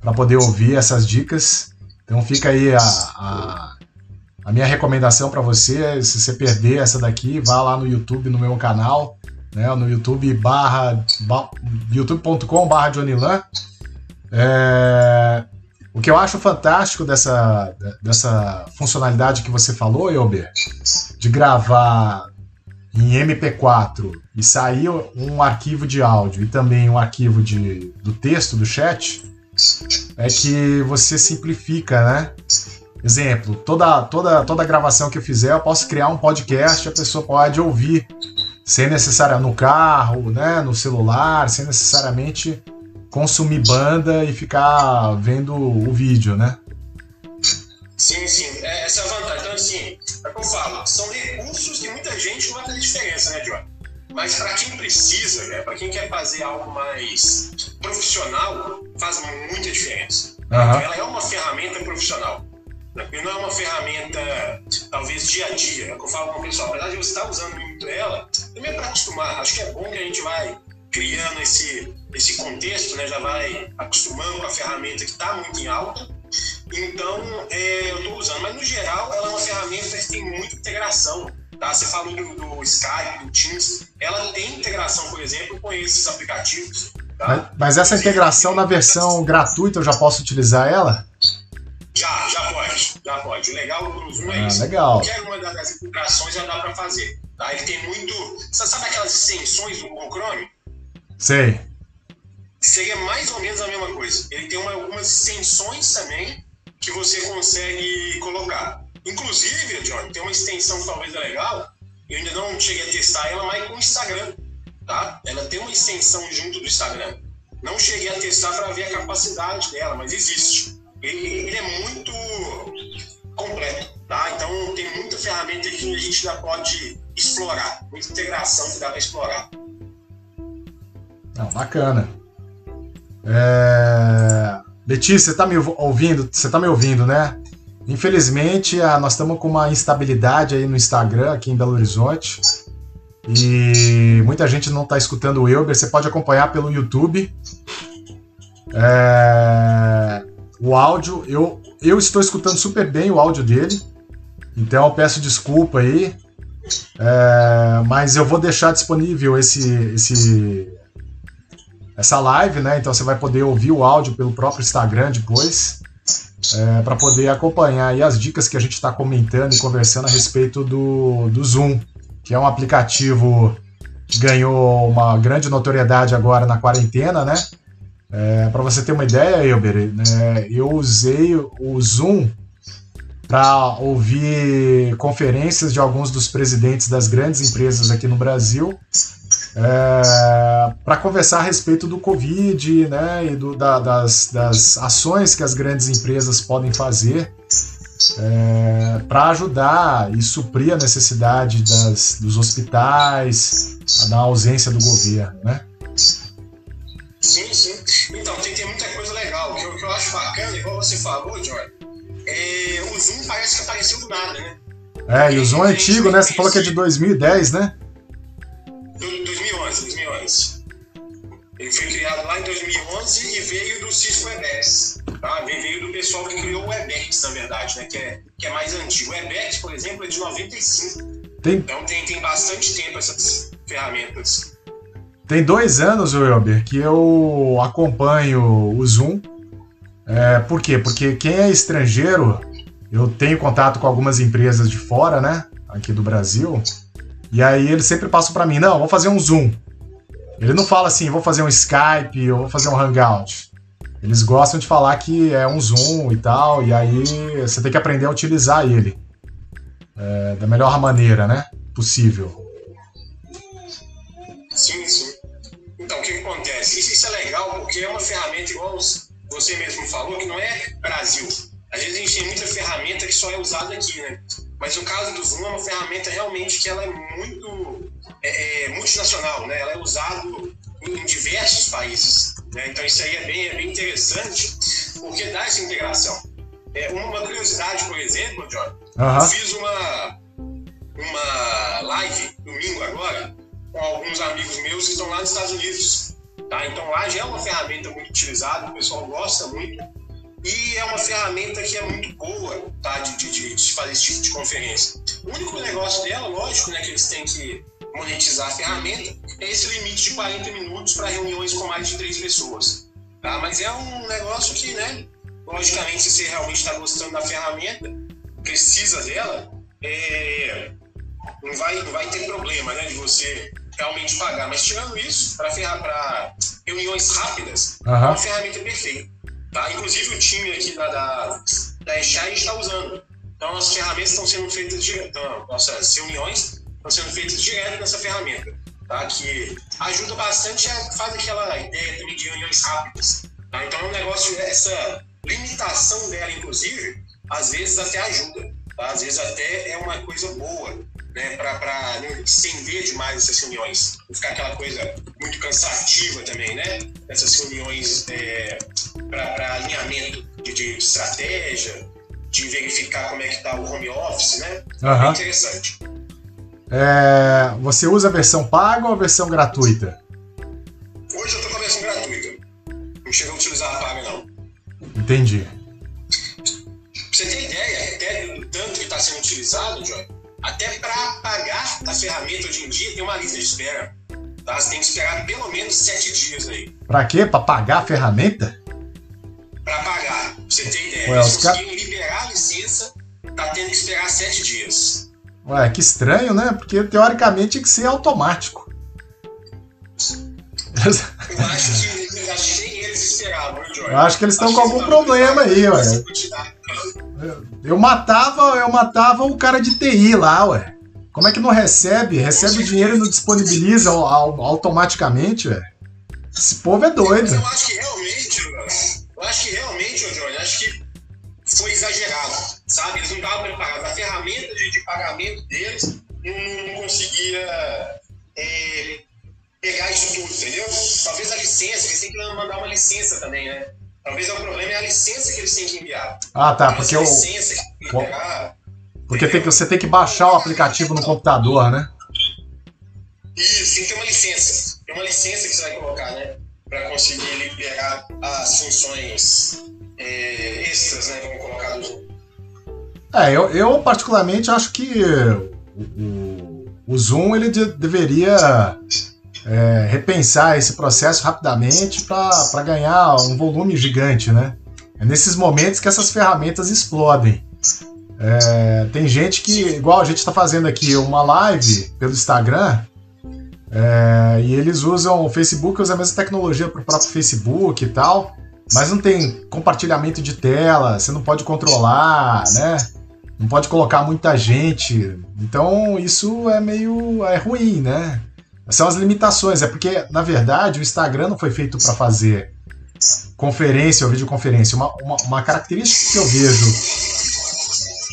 para poder ouvir essas dicas. Então fica aí a, a, a minha recomendação para você, se você perder essa daqui, vá lá no YouTube, no meu canal, né, no YouTube barra, youtube.com barra Johnny Lan, é, o que eu acho fantástico dessa, dessa funcionalidade que você falou, Elber, de gravar em MP4 e sair um arquivo de áudio e também um arquivo de, do texto do chat, é que você simplifica, né? Exemplo, toda, toda, toda gravação que eu fizer, eu posso criar um podcast, a pessoa pode ouvir sem necessário no carro, né, no celular, sem necessariamente consumir banda e ficar vendo o vídeo, né? Sim, sim. É, essa é a vantagem. Então, assim, é o que eu falo, são recursos que muita gente não vai fazer diferença, né, John? Mas para quem precisa, né, para quem quer fazer algo mais profissional, faz muita diferença. Uhum. Ela é uma ferramenta profissional. Né? Não é uma ferramenta, talvez, dia a dia. É o que eu falo com o pessoal. Apesar de você estar usando muito ela, também é para acostumar. Acho que é bom que a gente vai criando esse, esse contexto, né, já vai acostumando com a ferramenta que está muito em alta. Então, é, eu estou usando. Mas, no geral, ela é uma ferramenta que tem muita integração. Tá? Você falou do, do Skype, do Teams. Ela tem integração, por exemplo, com esses aplicativos. Tá? Mas, mas, essa integração na versão gratuita eu já posso utilizar ela? Já, já pode. Já pode. O legal do Zoom é ah, isso. Legal. Qualquer uma das integrações já dá para fazer. Tá? Ele tem muito. Você sabe aquelas extensões do Chrome? Sei. Seria mais ou menos a mesma coisa. Ele tem uma, algumas extensões também que você consegue colocar. Inclusive, John, tem uma extensão que talvez é legal. Eu ainda não cheguei a testar ela, mas com o Instagram. Tá? Ela tem uma extensão junto do Instagram. Não cheguei a testar para ver a capacidade dela, mas existe. Ele, ele é muito completo. Tá? Então tem muita ferramenta que a gente já pode explorar, muita integração que dá para explorar. Não, bacana. É... Letícia, você está me ouvindo? Você está me ouvindo, né? Infelizmente, nós estamos com uma instabilidade aí no Instagram, aqui em Belo Horizonte. E muita gente não está escutando o Elber. Você pode acompanhar pelo YouTube. É... O áudio, eu, eu estou escutando super bem o áudio dele. Então eu peço desculpa aí. É... Mas eu vou deixar disponível esse, esse, essa live, né? Então você vai poder ouvir o áudio pelo próprio Instagram depois, é, para poder acompanhar as dicas que a gente está comentando e conversando a respeito do, do Zoom, que é um aplicativo que ganhou uma grande notoriedade agora na quarentena, né? É, para você ter uma ideia, Elber, né, eu usei o Zoom para ouvir conferências de alguns dos presidentes das grandes empresas aqui no Brasil é, para conversar a respeito do Covid né, e do, da, das, das ações que as grandes empresas podem fazer é, para ajudar e suprir a necessidade das, dos hospitais, da ausência do governo. Né? Sim, sim. Então, tem, tem muita coisa legal. O que, eu, que eu acho bacana, igual você falou, Jorge, é, o Zoom parece que apareceu do nada, né? É, e o Zoom é antigo, né? Você falou que é de 2010, né? 2011, 2011. Ele foi criado lá em 2011 e veio do Cisco WebEx. Tá? Veio do pessoal que criou o WebEx, na verdade, né? que, é, que é mais antigo. O WebEx, por exemplo, é de 95. Tem... Então tem, tem bastante tempo essas ferramentas. Tem dois anos, Welber, que eu acompanho o Zoom. É, por quê? Porque quem é estrangeiro, eu tenho contato com algumas empresas de fora, né? Aqui do Brasil. E aí eles sempre passam para mim, não, vou fazer um Zoom. Ele não fala assim, vou fazer um Skype ou vou fazer um Hangout. Eles gostam de falar que é um Zoom e tal, e aí você tem que aprender a utilizar ele é, da melhor maneira, né? Possível. Sim, sim. Então, o que, acontece? Isso, isso, é legal porque é uma ferramenta, igual você mesmo falou, que não é Brasil. Às vezes a gente tem muita ferramenta que só é usada aqui, né? Mas no caso do Zoom é uma ferramenta realmente que ela é muito é, é, multinacional, né? Ela é usada em diversos países. Né? Então isso aí é bem, é bem interessante porque dá essa integração. É, uma curiosidade, por exemplo, John, uhum. eu fiz uma, uma live domingo agora com alguns amigos meus que estão lá nos Estados Unidos. Tá? Então lá já é uma ferramenta muito utilizada, o pessoal gosta muito. E é uma ferramenta que é muito boa tá, de, de, de fazer esse tipo de conferência. O único negócio dela, lógico, né, que eles têm que monetizar a ferramenta, é esse limite de 40 minutos para reuniões com mais de três pessoas. Tá? Mas é um negócio que, né, logicamente, se você realmente está gostando da ferramenta, precisa dela, é, não, vai, não vai ter problema né, de você realmente pagar. Mas tirando isso, para reuniões rápidas, uhum. é uma ferramenta perfeita. Tá? Inclusive o time aqui da, da, da ECHA está usando. Então as ferramentas estão sendo feitas direto, então, nossas reuniões estão sendo feitas direto nessa ferramenta, tá? que ajuda bastante a fazer aquela ideia também de reuniões rápidas. Tá? Então é um negócio, essa limitação dela, inclusive, às vezes até ajuda, tá? às vezes até é uma coisa boa né, para não estender demais essas reuniões, não ficar aquela coisa muito cansativa também, né? Essas reuniões é, para alinhamento de, de, estratégia, de verificar como é que está o home office, né? Uhum. É interessante. É, você usa a versão paga ou a versão gratuita? Hoje eu estou com a versão gratuita. Não chegou a utilizar a paga, não. Entendi. tanto que está sendo utilizado, Joy, até para pagar a ferramenta hoje em dia tem uma lista de espera. Tá? Você tem que esperar pelo menos sete dias aí. Para quê? Para pagar a ferramenta? Para pagar. Pra você ter ideia. Ué, Eles conseguiram ca... liberar a licença, tá tendo que esperar sete dias. Ué, que estranho, né? Porque teoricamente tinha que ser automático. Eu acho que, acho eles esperavam, Joy? Eu acho que eles estão com algum problema aí, ué. Eu matava, eu matava o cara de TI lá, ué. Como é que não recebe? Recebe o dinheiro e não disponibiliza automaticamente, ué? Esse povo é doido. eu acho que realmente, eu acho que realmente, Johnny, acho que foi exagerado, sabe? Eles não estavam preparados. A ferramenta de, de pagamento deles não, não conseguia é, pegar isso tudo, entendeu? Talvez a licença, eles têm que mandar uma licença também, né? Talvez o problema é a licença que eles têm que enviar. Ah, tá, porque o... Licença que pegar, porque tem que, você tem que baixar o aplicativo no computador, né? Isso, tem que ter uma licença. Tem uma licença que você vai colocar, né? Para conseguir liberar as funções é, extras, né? Vamos colocar do É, eu, eu particularmente acho que o, o, o Zoom ele de, deveria é, repensar esse processo rapidamente para ganhar um volume gigante, né? É nesses momentos que essas ferramentas explodem. É, tem gente que, igual a gente está fazendo aqui uma live pelo Instagram, é, e eles usam o Facebook, usa a mesma tecnologia para o próprio Facebook e tal, mas não tem compartilhamento de tela, você não pode controlar, né? Não pode colocar muita gente. Então isso é meio é ruim, né? São as limitações, é porque, na verdade, o Instagram não foi feito para fazer conferência ou videoconferência. Uma, uma, uma, característica que eu vejo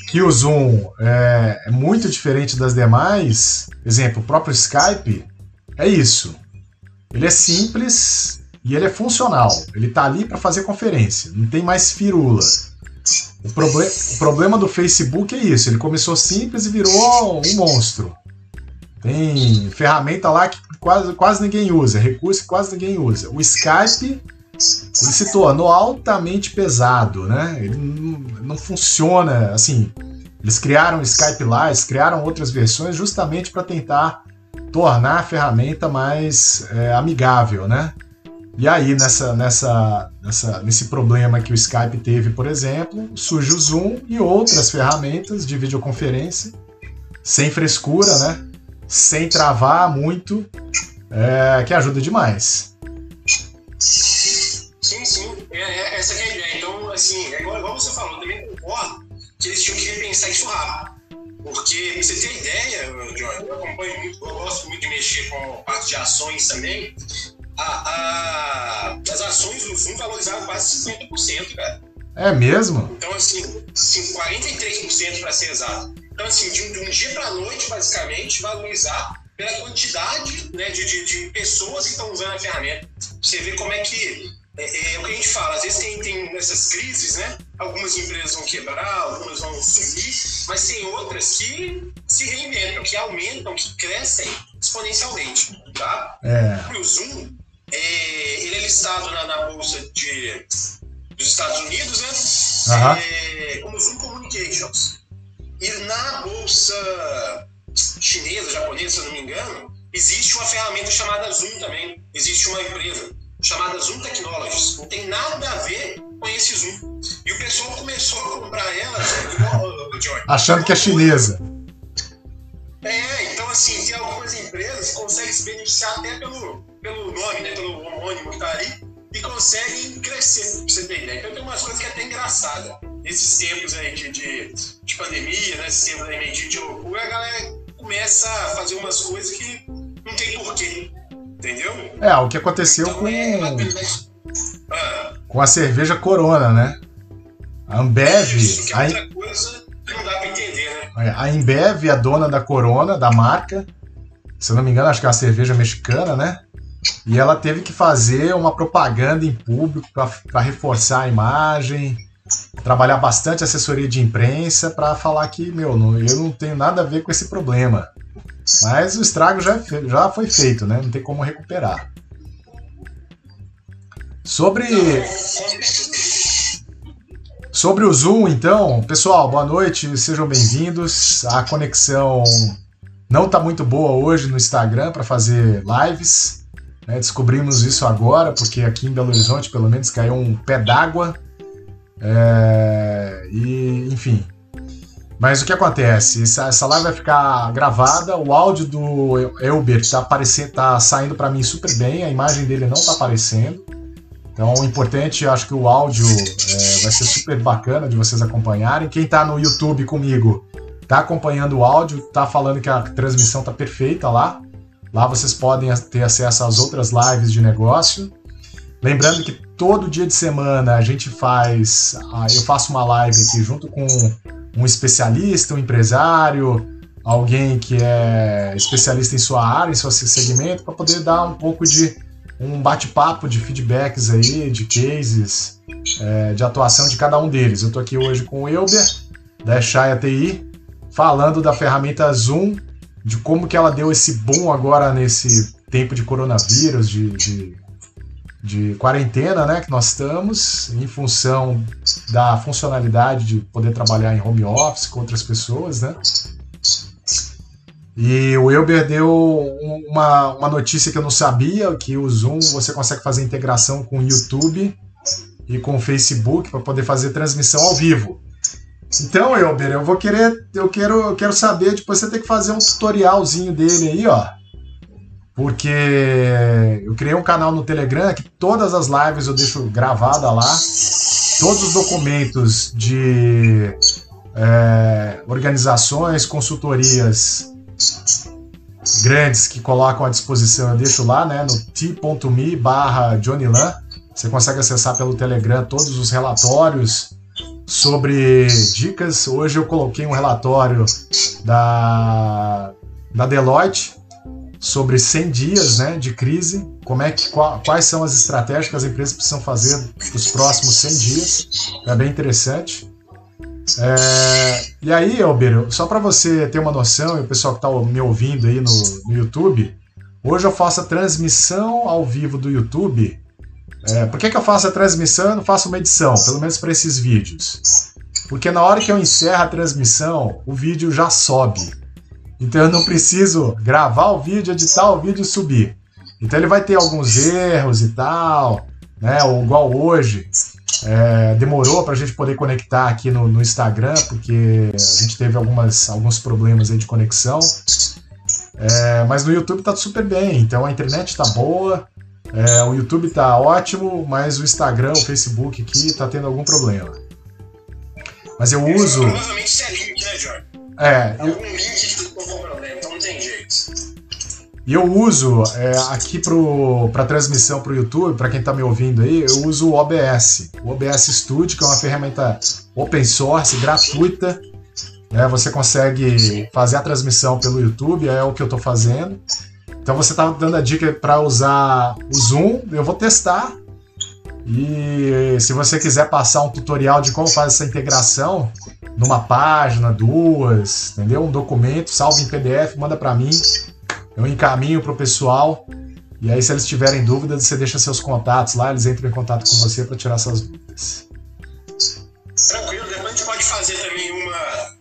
que o Zoom é, é muito diferente das demais, exemplo, o próprio Skype, é isso. Ele é simples e ele é funcional. Ele está ali para fazer conferência, não tem mais firula. O, proble o problema do Facebook é isso, ele começou simples e virou um monstro. Tem ferramenta lá que quase, quase ninguém usa, recurso que quase ninguém usa. O Skype ele se tornou altamente pesado, né? Ele não, não funciona assim. Eles criaram o Skype lá, eles criaram outras versões justamente para tentar tornar a ferramenta mais é, amigável, né? E aí, nessa, nessa, nessa, nesse problema que o Skype teve, por exemplo, surge o Zoom e outras ferramentas de videoconferência, sem frescura, né? Sem travar muito, é, que ajuda demais. Sim, sim, é, é, essa é a ideia. Então, assim, é igual, igual você falou, também concordo que eles tinham que repensar isso rápido. Porque, pra você ter ideia, John, eu acompanho muito, eu gosto muito de mexer com parte de ações também. A, a, as ações do Zoom valorizaram quase 50%, cara. É mesmo? Então, assim, assim 43% para ser exato. Então, assim, de um, de um dia para a noite, basicamente, valorizar pela quantidade né, de, de, de, pessoas que estão usando a ferramenta. Você vê como é que. É, é, o que a gente fala, às vezes tem, tem essas crises, né? Algumas empresas vão quebrar, algumas vão sumir, mas tem outras que se reinventam, que aumentam, que crescem exponencialmente. Tá? É. O Zoom, é, ele é listado na, na bolsa de, dos Estados Unidos, né? É, como Zoom Communications. E na bolsa chinesa, japonesa, se não me engano, existe uma ferramenta chamada Zoom também. Existe uma empresa chamada Zoom Technologies. Não tem nada a ver com esse Zoom. E o pessoal começou a comprar ela, achando que é chinesa. É, então assim, tem algumas empresas que conseguem se beneficiar até pelo, pelo nome, né, pelo homônimo que tá ali, e conseguem crescer, pra você ter ideia. Então tem umas coisas que é até engraçada. Esses tempos aí de, de, de pandemia, né, esses tempos aí de, de loucura, a galera começa a fazer umas coisas que não tem porquê. Entendeu? É, o que aconteceu então, com. É, ah, com a cerveja Corona, né? A Ambev. Isso, é outra a... coisa que não dá pra entender, né? É, a Ambev, a dona da Corona, da marca, se eu não me engano, acho que é uma cerveja mexicana, né? E ela teve que fazer uma propaganda em público para reforçar a imagem, trabalhar bastante assessoria de imprensa para falar que, meu, não, eu não tenho nada a ver com esse problema. Mas o estrago já, já foi feito, né? Não tem como recuperar. Sobre. Sobre o Zoom, então, pessoal, boa noite, sejam bem-vindos. A conexão não está muito boa hoje no Instagram para fazer lives. Né? Descobrimos isso agora, porque aqui em Belo Horizonte, pelo menos, caiu um pé d'água. É... E, enfim. Mas o que acontece? Essa, essa live vai ficar gravada, o áudio do Elbert está tá saindo para mim super bem, a imagem dele não está aparecendo. Então, o importante, acho que o áudio é, vai ser super bacana de vocês acompanharem. Quem está no YouTube comigo está acompanhando o áudio, está falando que a transmissão está perfeita lá. Lá vocês podem ter acesso às outras lives de negócio. Lembrando que todo dia de semana a gente faz, eu faço uma live aqui junto com um especialista, um empresário, alguém que é especialista em sua área, em seu segmento, para poder dar um pouco de um bate-papo de feedbacks aí, de cases, é, de atuação de cada um deles. Eu estou aqui hoje com o Elber, da Shaya TI, falando da ferramenta Zoom, de como que ela deu esse boom agora nesse tempo de coronavírus, de, de, de quarentena, né, que nós estamos, em função da funcionalidade de poder trabalhar em home office com outras pessoas, né? E o Elber deu uma, uma notícia que eu não sabia, que o Zoom você consegue fazer integração com o YouTube e com o Facebook para poder fazer transmissão ao vivo. Então, Elber, eu vou querer, eu quero, eu quero saber, depois você tem que fazer um tutorialzinho dele aí, ó. Porque eu criei um canal no Telegram que todas as lives eu deixo gravada lá. Todos os documentos de é, organizações, consultorias grandes que colocam à disposição, eu deixo lá, né, no t.me barra Lan. Você consegue acessar pelo Telegram todos os relatórios sobre dicas. Hoje eu coloquei um relatório da, da Deloitte sobre 100 dias né, de crise, como é que, quais são as estratégias que as empresas precisam fazer nos próximos 100 dias. É bem interessante. É, e aí, Elber, só para você ter uma noção, e o pessoal que está me ouvindo aí no, no, YouTube, hoje eu faço a transmissão ao vivo do YouTube. É, por que, que eu faço a transmissão e não faço uma edição, pelo menos para esses vídeos? Porque na hora que eu encerro a transmissão, o vídeo já sobe. Então eu não preciso gravar o vídeo, editar o vídeo e subir. Então ele vai ter alguns erros e tal, né? Ou igual hoje. É, demorou para a gente poder conectar aqui no, no, Instagram, porque a gente teve algumas, alguns problemas aí de conexão. É, mas no YouTube tá super bem, então a internet tá boa, é, o YouTube tá ótimo, mas o Instagram, o Facebook aqui tá tendo algum problema. Mas eu uso. Provavelmente isso é link, né, Jorge? É. Algum eu... link que ficou com problema, então não tem jeito. E eu uso é, aqui para transmissão para o YouTube, para quem está me ouvindo aí, eu uso o OBS. O OBS Studio, que é uma ferramenta open source, gratuita. Né? Você consegue fazer a transmissão pelo YouTube, é o que eu estou fazendo. Então você está dando a dica para usar o Zoom, eu vou testar. E se você quiser passar um tutorial de como faz essa integração numa página, duas, entendeu? Um documento, salve em PDF, manda para mim eu encaminho para o pessoal. E aí, se eles tiverem dúvidas, você deixa seus contatos lá, eles entram em contato com você para tirar suas dúvidas. Tranquilo, depois a gente pode fazer também uma,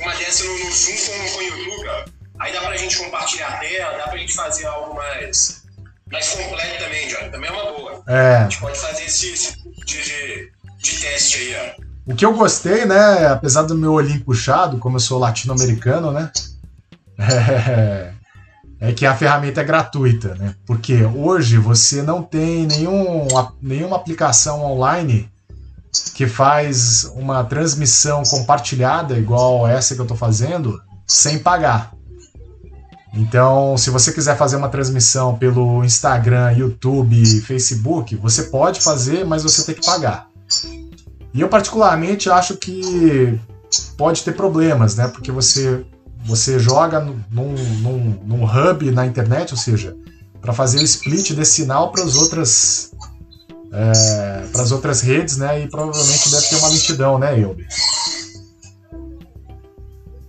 uma dessa no, Zoom com o YouTube. Ó. Aí dá para a gente compartilhar a tela, dá para a gente fazer algo mais, mais completo também, John. Também é uma boa. É. A gente pode fazer esse, esse tipo de, de, de teste aí, ó. O que eu gostei, né, apesar do meu olhinho puxado, como eu sou latino-americano, né, é, [laughs] é que a ferramenta é gratuita, né? Porque hoje você não tem nenhum, nenhuma aplicação online que faz uma transmissão compartilhada igual essa que eu estou fazendo sem pagar. Então, se você quiser fazer uma transmissão pelo Instagram, YouTube, Facebook, você pode fazer, mas você tem que pagar. E eu particularmente acho que pode ter problemas, né? Porque você você joga num, num, num hub na internet, ou seja, para fazer o split desse sinal para as outras é, para as outras redes, né? E provavelmente deve ter uma lentidão, né, Elber?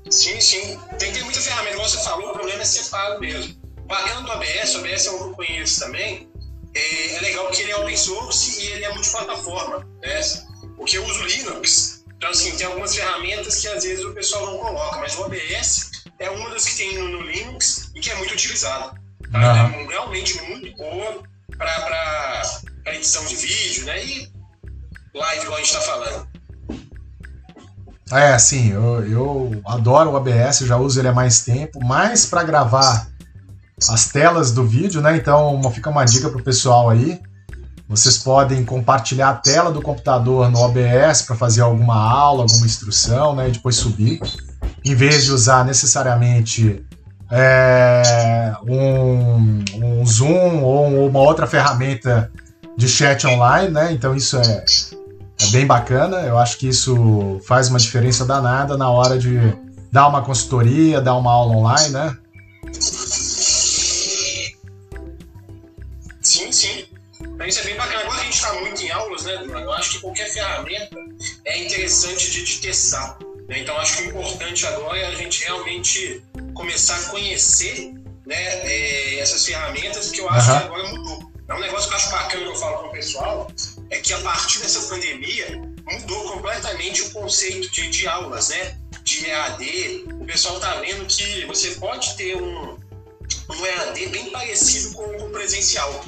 Sim, sim. Tem que ter muita ferramenta. Como você falou, o problema é ser pago mesmo. Bacana do ABS, o ABS é um que eu conheço também. É, é legal porque ele é open source e ele é multiplataforma. Né? Porque eu uso Linux. Então, assim, tem algumas ferramentas que às vezes o pessoal não coloca, mas o OBS é uma das que tem no, no Linux e que é muito utilizada. Tá? É realmente muito boa para edição de vídeo, né? E live, igual a gente está falando. É, sim, eu, eu adoro o OBS, já uso ele há mais tempo, mais para gravar as telas do vídeo, né? Então fica uma dica pro pessoal aí. Vocês podem compartilhar a tela do computador no OBS para fazer alguma aula, alguma instrução, né? E depois subir. Em vez de usar necessariamente é, um, um, Zoom ou uma outra ferramenta de chat online, né? Então isso é, é bem bacana. Eu acho que isso faz uma diferença danada na hora de dar uma consultoria, dar uma aula online, né? Sim, sim. Isso é bem bacana. Agora a gente está muito em aulas, né, Eu acho que qualquer ferramenta é interessante de, de testar. Né? Então acho que o importante agora é a gente realmente começar a conhecer né, é, essas ferramentas, que eu acho uhum. que agora mudou. É um negócio que eu acho bacana que eu falo com o pessoal, é que a partir dessa pandemia mudou completamente o conceito de, de aulas, né? De EAD. O pessoal está vendo que você pode ter um, um EAD bem parecido com o presencial,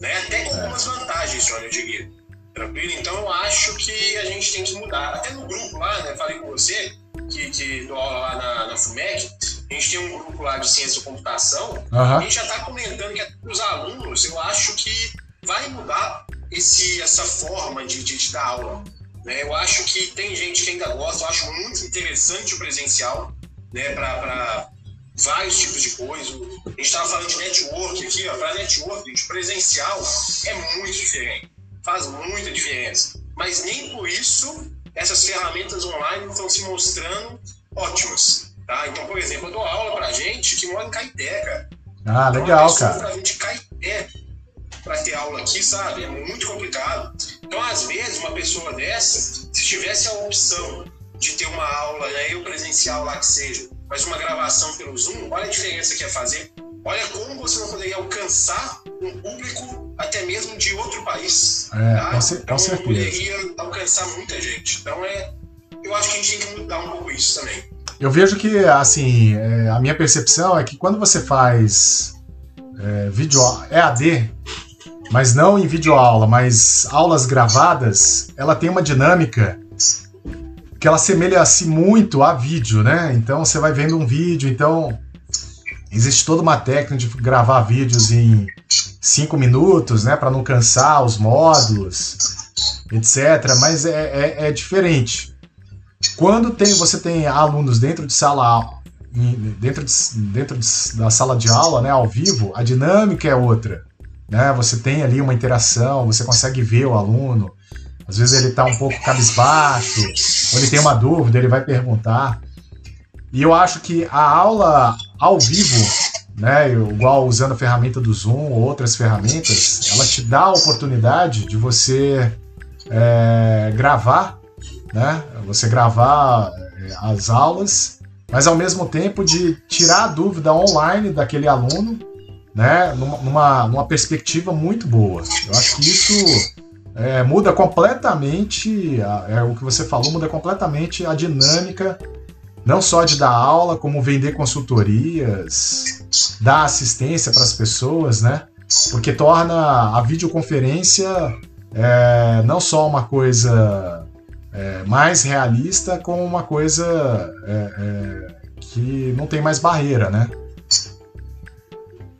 né? Até com algumas vantagens, olha, eu diria. Tranquilo? Então eu acho que a gente tem que mudar. Até no grupo lá, né? Falei com você, que, que dou aula lá na, na FUMEC, a gente tem um grupo lá de ciência da computação, uhum. a gente já está comentando que os alunos, eu acho que vai mudar esse, essa forma de, de, de dar aula. Né? Eu acho que tem gente que ainda gosta, eu acho muito interessante o presencial, né, para vários tipos de coisa. A gente estava falando de network aqui, para network, gente, presencial é muito diferente, faz muita diferença. Mas nem por isso essas ferramentas online estão se mostrando ótimas. Tá? Então, por exemplo, eu dou aula para gente que mora em Caeté, cara. Ah, legal, então, cara. Pra gente Caeté para ter aula aqui, sabe? É muito complicado. Então, às vezes, uma pessoa dessa, se tivesse a opção de ter uma aula, né, eu presencial lá que seja, mas uma gravação pelo Zoom, olha a diferença que é fazer. Olha como você não poderia alcançar um público até mesmo de outro país. É, tá? com, cer então, certeza. poderia alcançar muita gente. Então, é, eu acho que a gente tem que mudar um pouco isso também. Eu vejo que, assim, é, a minha percepção é que quando você faz é, vídeo EAD, mas não em videoaula, mas aulas gravadas, ela tem uma dinâmica que ela semelha-se muito a vídeo, né? Então você vai vendo um vídeo, então existe toda uma técnica de gravar vídeos em cinco minutos, né, para não cansar os módulos, etc. Mas é, é, é diferente. Quando tem, você tem alunos dentro de sala dentro, de, dentro de, da sala de aula, né, ao vivo, a dinâmica é outra. Né? Você tem ali uma interação, você consegue ver o aluno. Às vezes ele está um pouco cabisbaixo, ou ele tem uma dúvida, ele vai perguntar. E eu acho que a aula ao vivo, né, igual usando a ferramenta do Zoom ou outras ferramentas, ela te dá a oportunidade de você é, gravar né? Você gravar é, as aulas, mas ao mesmo tempo de tirar a dúvida online daquele aluno, né? Numa, numa perspectiva muito boa. Eu acho que isso é, muda completamente, é o que você falou, muda completamente a dinâmica, não só de dar aula, como vender consultorias, dar assistência para as pessoas, né? Porque torna a videoconferência é, não só uma coisa é, mais realista com uma coisa é, é, que não tem mais barreira, né?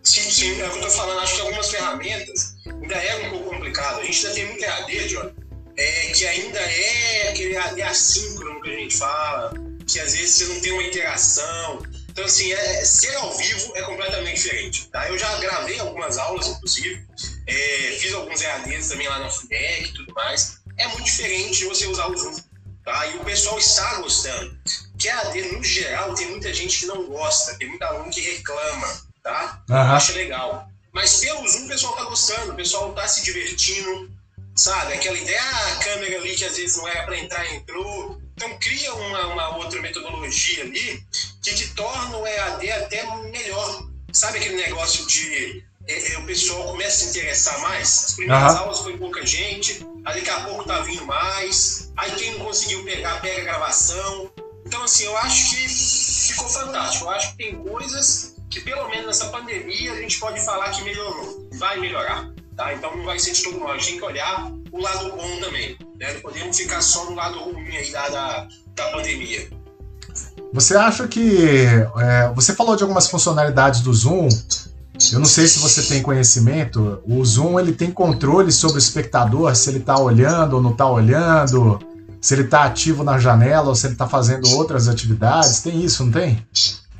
Sim, sim, é o que eu tô falando. Acho que algumas ferramentas ainda é um pouco complicado. A gente ainda tem muito EAD, John, é, que ainda é aquele EAD assíncrono que a gente fala, que às vezes você não tem uma interação. Então, assim, é, ser ao vivo é completamente diferente. Tá? Eu já gravei algumas aulas, inclusive, é, fiz alguns EADs também lá na FUNEC e tudo mais é muito diferente de você usar o Zoom. Tá? E o pessoal está gostando. Que a AD, no geral, tem muita gente que não gosta, tem muito aluno que reclama, tá? Uhum. Acha legal. Mas pelo Zoom o pessoal está gostando, o pessoal está se divertindo, sabe? Aquela ideia, ah, a câmera ali que às vezes não era para entrar, entrou. Então cria uma, uma outra metodologia ali que, que torna o EAD até melhor. Sabe aquele negócio de é, é, o pessoal começa a se interessar mais? As primeiras uhum. aulas foi pouca gente, daqui a pouco tá vindo mais, Aí quem não conseguiu pegar, pega a gravação. Então, assim, eu acho que ficou fantástico. Eu acho que tem coisas que, pelo menos nessa pandemia, a gente pode falar que melhorou. Vai melhorar. Tá? Então não vai ser de todo mundo. A gente tem que olhar o lado bom também. Né? Não podemos ficar só no lado ruim aí da, da, da pandemia. Você acha que. É, você falou de algumas funcionalidades do Zoom. Eu não sei se você tem conhecimento. O Zoom ele tem controle sobre o espectador, se ele está olhando ou não está olhando, se ele está ativo na janela ou se ele está fazendo outras atividades. Tem isso, não tem?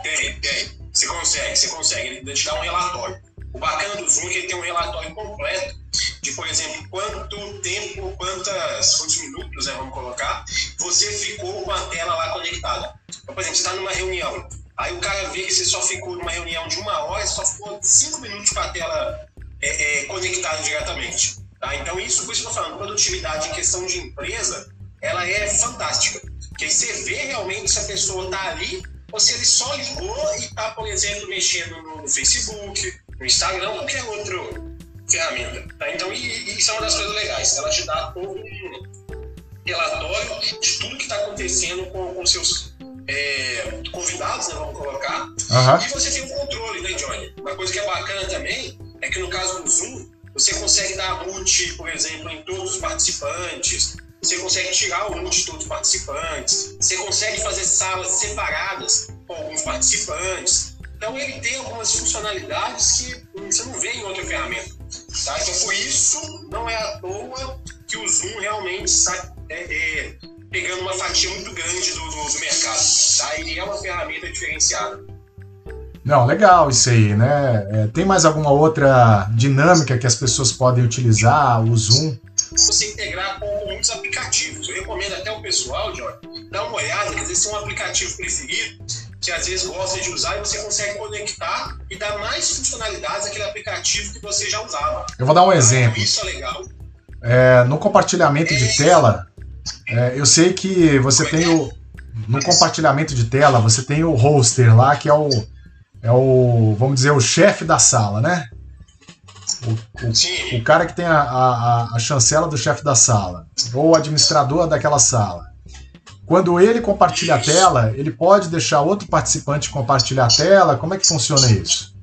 Tem, tem. Você consegue, você consegue. Ele te dá um relatório. O bacana do Zoom é que ele tem um relatório completo de, por exemplo, quanto tempo, quantas, quantos minutos, né, vamos colocar, você ficou com a tela lá conectada. Então, por exemplo, você está numa reunião, aí o cara vê que você só ficou numa reunião de uma hora, só ficou cinco minutos com a tela é, é, conectada diretamente. Tá? Então, isso, por isso que eu estou falando, produtividade em questão de empresa, ela é fantástica. Porque aí você vê realmente se a pessoa está ali ou se ele só ligou e está, por exemplo, mexendo no Facebook, no Instagram, qualquer outro ferramenta. Tá? Então, e, isso é uma das coisas legais. Ela te dá todo um relatório de tudo que está acontecendo com, com seus é, convidados, né, vamos colocar. Uhum. E você tem um controle, né, Johnny? Uma coisa que é bacana também é que no caso do Zoom, você consegue dar mute, por exemplo, em todos os participantes. Você consegue tirar o mute de todos os participantes. Você consegue fazer salas separadas com alguns participantes. Então ele tem algumas funcionalidades que você não vê em outra ferramenta. Tá? Então por isso não é à toa que o Zoom realmente está é, é, pegando uma fatia muito grande do, do, do mercado. Tá? Ele é uma ferramenta diferenciada. Não, legal isso aí, né? É, tem mais alguma outra dinâmica que as pessoas podem utilizar o Zoom? Você integrar com muitos aplicativos. Eu recomendo até o pessoal, Jorge, dar uma olhada, quer dizer, se é um aplicativo preferido, que às vezes gosta de usar e você consegue conectar e dar mais funcionalidades àquele aplicativo que você já usava. Eu vou dar um exemplo. Isso é legal. É, no compartilhamento é de tela, é, eu sei que você tem o. No compartilhamento de tela, você tem o hoster lá, que é o. É o. Vamos dizer, o chefe da sala, né? O, o, o cara que tem a, a, a chancela do chefe da sala, ou o administrador daquela sala. Quando ele compartilha a tela, ele pode deixar outro participante compartilhar a tela? Como é que funciona isso?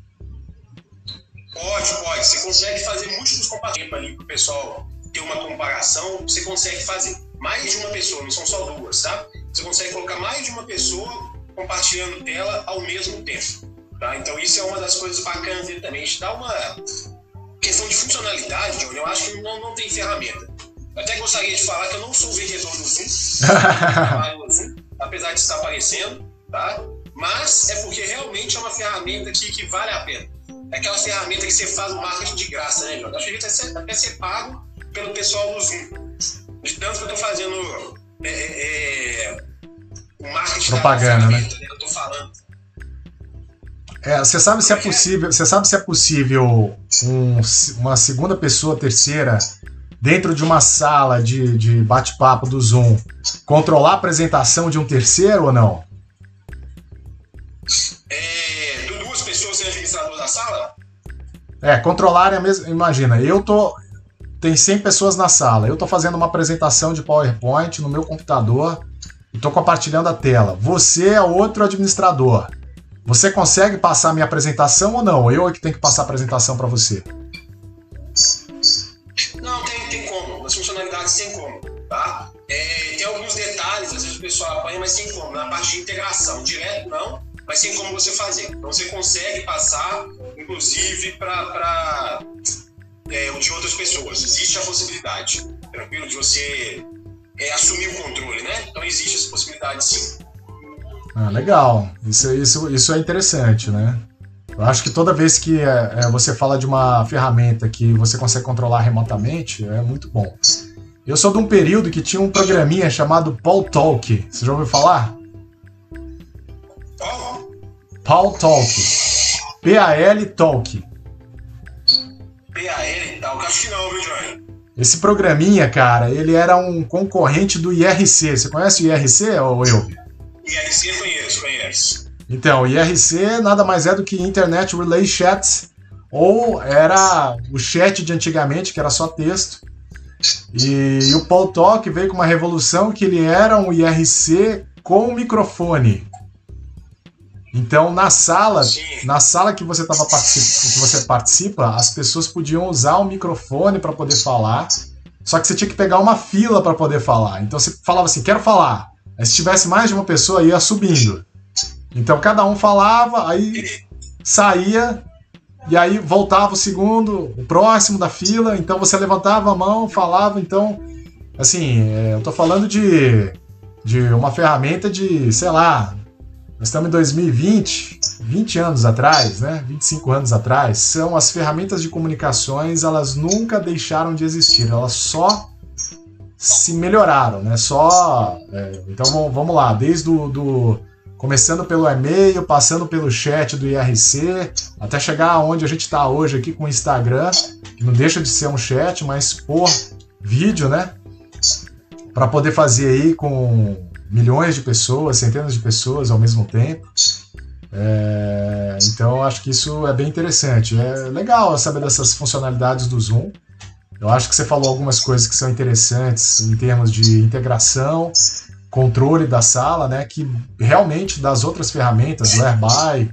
Pode, pode. Você consegue fazer múltiplos compartilhamentos ali para o pessoal ter uma comparação. Você consegue fazer mais de uma pessoa, não são só duas, tá? Você consegue colocar mais de uma pessoa compartilhando tela ao mesmo tempo. Tá? Então isso é uma das coisas bacanas dele também. A gente dá uma questão de funcionalidade, Johnny, eu acho que não, não tem ferramenta. Até gostaria de falar que eu não sou vendedor [laughs] do Zoom, apesar de estar aparecendo, tá? Mas é porque realmente é uma ferramenta que, que vale a pena. É aquela ferramenta que você faz o marketing de graça, né, Jorge? Acho que ser, até ser pago pelo pessoal do Zoom. De tanto que eu estou fazendo é, é, é, o marketing Propaganda, né? né? Eu tô falando. É, você sabe se é possível, você sabe se é possível um, uma segunda pessoa, terceira, dentro de uma sala de, de bate-papo do Zoom, controlar a apresentação de um terceiro ou não? É, duas pessoas sendo administrador da sala? É, controlar é a mesma. Imagina, eu tô. Tem 100 pessoas na sala. Eu tô fazendo uma apresentação de PowerPoint no meu computador e tô compartilhando a tela. Você é outro administrador. Você consegue passar a minha apresentação ou não? Eu é que tenho que passar a apresentação para você. Não, tem, tem como. Nas funcionalidades tem como, tá? É, tem alguns detalhes, às vezes o pessoal apanha, mas tem como. Na parte de integração, direto não, mas tem como você fazer. Então você consegue passar, inclusive, para é, de outras pessoas. Existe a possibilidade, tranquilo, de você é, assumir o controle, né? Então existe essa possibilidade sim. Ah, legal. Isso, isso, isso é interessante, né? Eu acho que toda vez que é, é, você fala de uma ferramenta que você consegue controlar remotamente, é muito bom. Eu sou de um período que tinha um programinha chamado Paul Talk. Você já ouviu falar? Paul Talk. P-A-L Talk. P-A-L Talk? Acho que não, viu, Johnny? Esse programinha, cara, ele era um concorrente do IRC. Você conhece o IRC ou eu? IRC conheço, conheço. Então, IRC nada mais é do que Internet Relay Chat, ou era o chat de antigamente, que era só texto. E, e o Paul Talk veio com uma revolução que ele era um IRC com microfone. Então, na sala, Sim. na sala que você tava que você participa, as pessoas podiam usar o microfone para poder falar. Só que você tinha que pegar uma fila para poder falar. Então você falava assim, quero falar. Aí se tivesse mais de uma pessoa, ia subindo. Então cada um falava, aí saía, e aí voltava o segundo, o próximo da fila. Então você levantava a mão, falava. Então, assim, é, eu tô falando de, de uma ferramenta de, sei lá, nós estamos em 2020, 20 anos atrás, né? 25 anos atrás. São as ferramentas de comunicações, elas nunca deixaram de existir, elas só se melhoraram, né? Só. É, então vamos lá, desde o do, começando pelo e-mail, passando pelo chat do IRC, até chegar aonde a gente está hoje aqui com o Instagram, que não deixa de ser um chat, mas por vídeo, né? Para poder fazer aí com milhões de pessoas, centenas de pessoas ao mesmo tempo. É, então acho que isso é bem interessante. É legal saber dessas funcionalidades do Zoom. Eu acho que você falou algumas coisas que são interessantes em termos de integração, controle da sala, né? Que realmente das outras ferramentas, o Airby,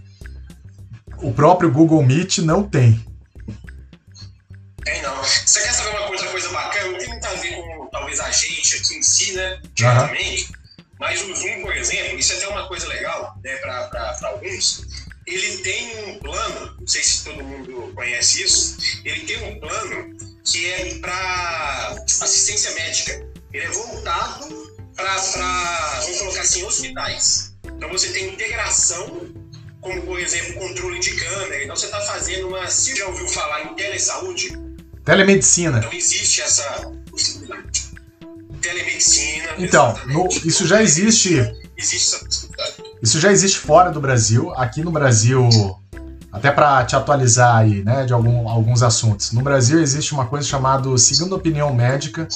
o próprio Google Meet não tem. Tem não. Você quer saber uma coisa, coisa bacana? Não tem muito a ver com talvez a gente aqui em si, né? Diretamente. Uhum. Mas o Zoom, por exemplo, isso é até uma coisa legal, né? Para alguns. Ele tem um plano, não sei se todo mundo conhece isso, ele tem um plano que é para assistência médica. Ele é voltado para, vamos colocar assim, hospitais. Então você tem integração, como por exemplo, controle de câmera. Então você está fazendo uma. Você já ouviu falar em telesaúde? Telemedicina. Então existe essa possibilidade. Telemedicina. Então, no, isso já existe. Existe essa possibilidade. Isso já existe fora do Brasil. Aqui no Brasil até para te atualizar aí, né, de algum, alguns assuntos. No Brasil existe uma coisa chamada segunda opinião médica.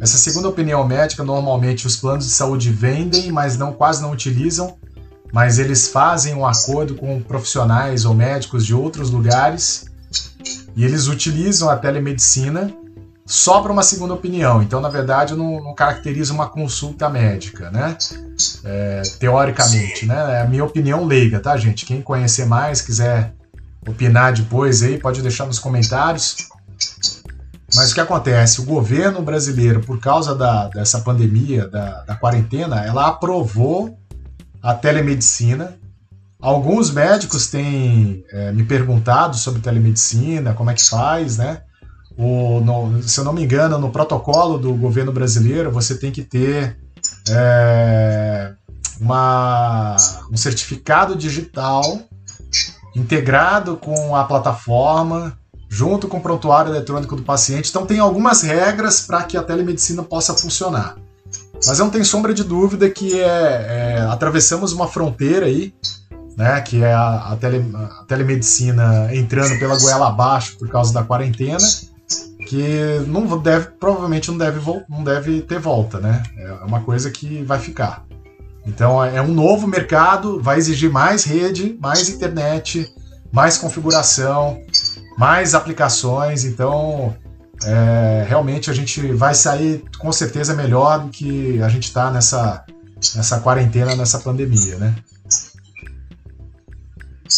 Essa segunda opinião médica, normalmente os planos de saúde vendem, mas não quase não utilizam, mas eles fazem um acordo com profissionais ou médicos de outros lugares e eles utilizam a telemedicina só para uma segunda opinião. Então, na verdade, não, não caracteriza uma consulta médica, né? É, teoricamente, né? É a minha opinião leiga, tá, gente? Quem conhecer mais, quiser opinar depois aí, pode deixar nos comentários. Mas o que acontece? O governo brasileiro, por causa da, dessa pandemia, da, da quarentena, ela aprovou a telemedicina. Alguns médicos têm é, me perguntado sobre telemedicina, como é que faz, né? O, no, se eu não me engano, no protocolo do governo brasileiro, você tem que ter é, uma, um certificado digital integrado com a plataforma, junto com o prontuário eletrônico do paciente. Então, tem algumas regras para que a telemedicina possa funcionar. Mas não tenho sombra de dúvida que é, é atravessamos uma fronteira aí, né, que é a, a, tele, a telemedicina entrando pela goela abaixo por causa da quarentena que não deve, provavelmente não deve, não deve ter volta, né? É uma coisa que vai ficar. Então é um novo mercado, vai exigir mais rede, mais internet, mais configuração, mais aplicações. Então é, realmente a gente vai sair com certeza melhor do que a gente está nessa, nessa quarentena, nessa pandemia, né?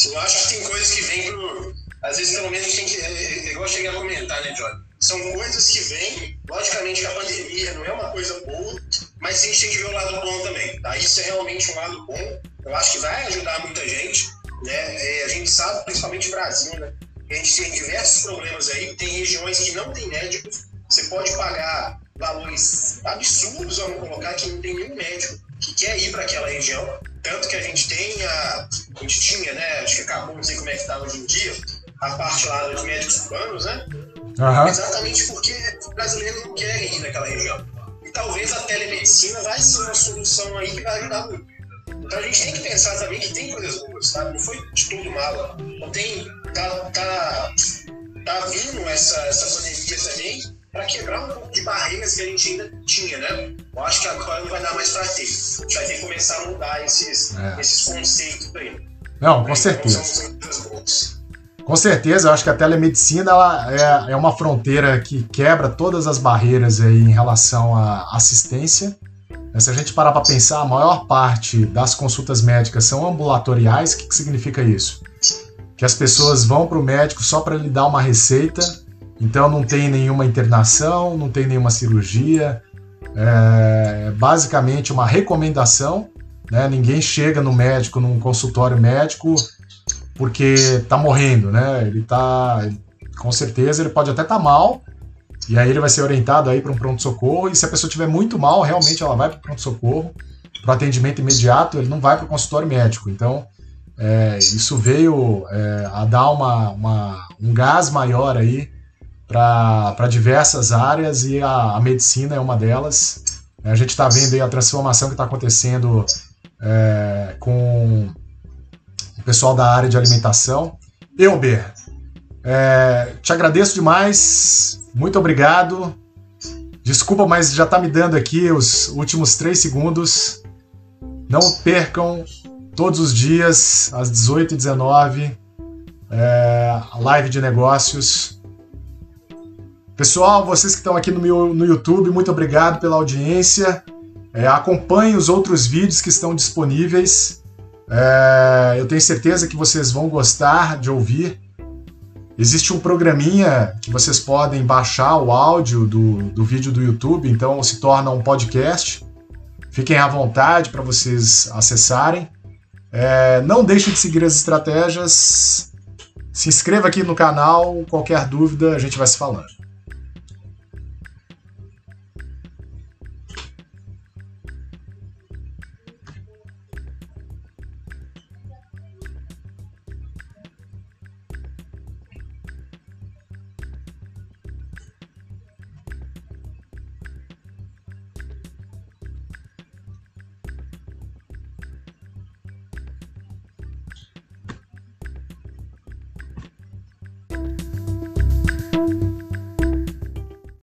Eu acho que tem coisas que vêm pro. Às vezes, pelo menos, tem que. É, é, eu cheguei a comentar, né, Jordan? São coisas que vêm. Logicamente que a pandemia não é uma coisa boa, mas a gente tem que ver o lado bom também. Tá? Isso é realmente um lado bom. Eu acho que vai ajudar muita gente. Né? É, a gente sabe, principalmente Brasil, né? a gente tem diversos problemas aí. Tem regiões que não tem médicos. Você pode pagar valores absurdos, vamos colocar, que não tem nenhum médico que quer ir para aquela região. Tanto que a gente tem a. A gente tinha, né? Acho que acabou, não sei como é que está hoje em dia, a parte lá dos médicos urbanos, né? Uhum. Exatamente porque os brasileiros não querem ir naquela região. E talvez a telemedicina vai ser uma solução aí que vai ajudar muito. Então a gente tem que pensar também que tem coisas boas, sabe? Não foi de tudo mal. Não tem. Tá, tá, tá vindo essa, essa pandemia também para quebrar um pouco de barreiras que a gente ainda tinha, né? Eu acho que agora não vai dar mais para ter. A gente vai ter que começar a mudar esses, é. esses conceitos aí. Não, com certeza. Com certeza, eu acho que a telemedicina ela é, é uma fronteira que quebra todas as barreiras aí em relação à assistência. Se a gente parar para pensar, a maior parte das consultas médicas são ambulatoriais. O que, que significa isso? Que as pessoas vão para o médico só para lhe dar uma receita, então não tem nenhuma internação, não tem nenhuma cirurgia, é basicamente uma recomendação. Né? Ninguém chega no médico, num consultório médico, porque está morrendo, né? Ele está, com certeza, ele pode até estar tá mal, e aí ele vai ser orientado aí para um pronto-socorro, e se a pessoa estiver muito mal, realmente ela vai para o pronto-socorro, para atendimento imediato, ele não vai para o consultório médico. Então, é, isso veio é, a dar uma, uma, um gás maior aí para diversas áreas e a, a, medicina é uma delas. A gente está vendo aí a transformação que está acontecendo é, com pessoal da área de alimentação. Elber, é, te agradeço demais, muito obrigado. Desculpa, mas já está me dando aqui os últimos três segundos. Não percam todos os dias, às 18h19, é, live de negócios. Pessoal, vocês que estão aqui no, meu, no YouTube, muito obrigado pela audiência. É, acompanhe os outros vídeos que estão disponíveis. É, eu tenho certeza que vocês vão gostar de ouvir. Existe um programinha que vocês podem baixar o áudio do, do vídeo do YouTube, então se torna um podcast. Fiquem à vontade para vocês acessarem. É, não deixe de seguir as estratégias. Se inscreva aqui no canal. Qualquer dúvida, a gente vai se falando.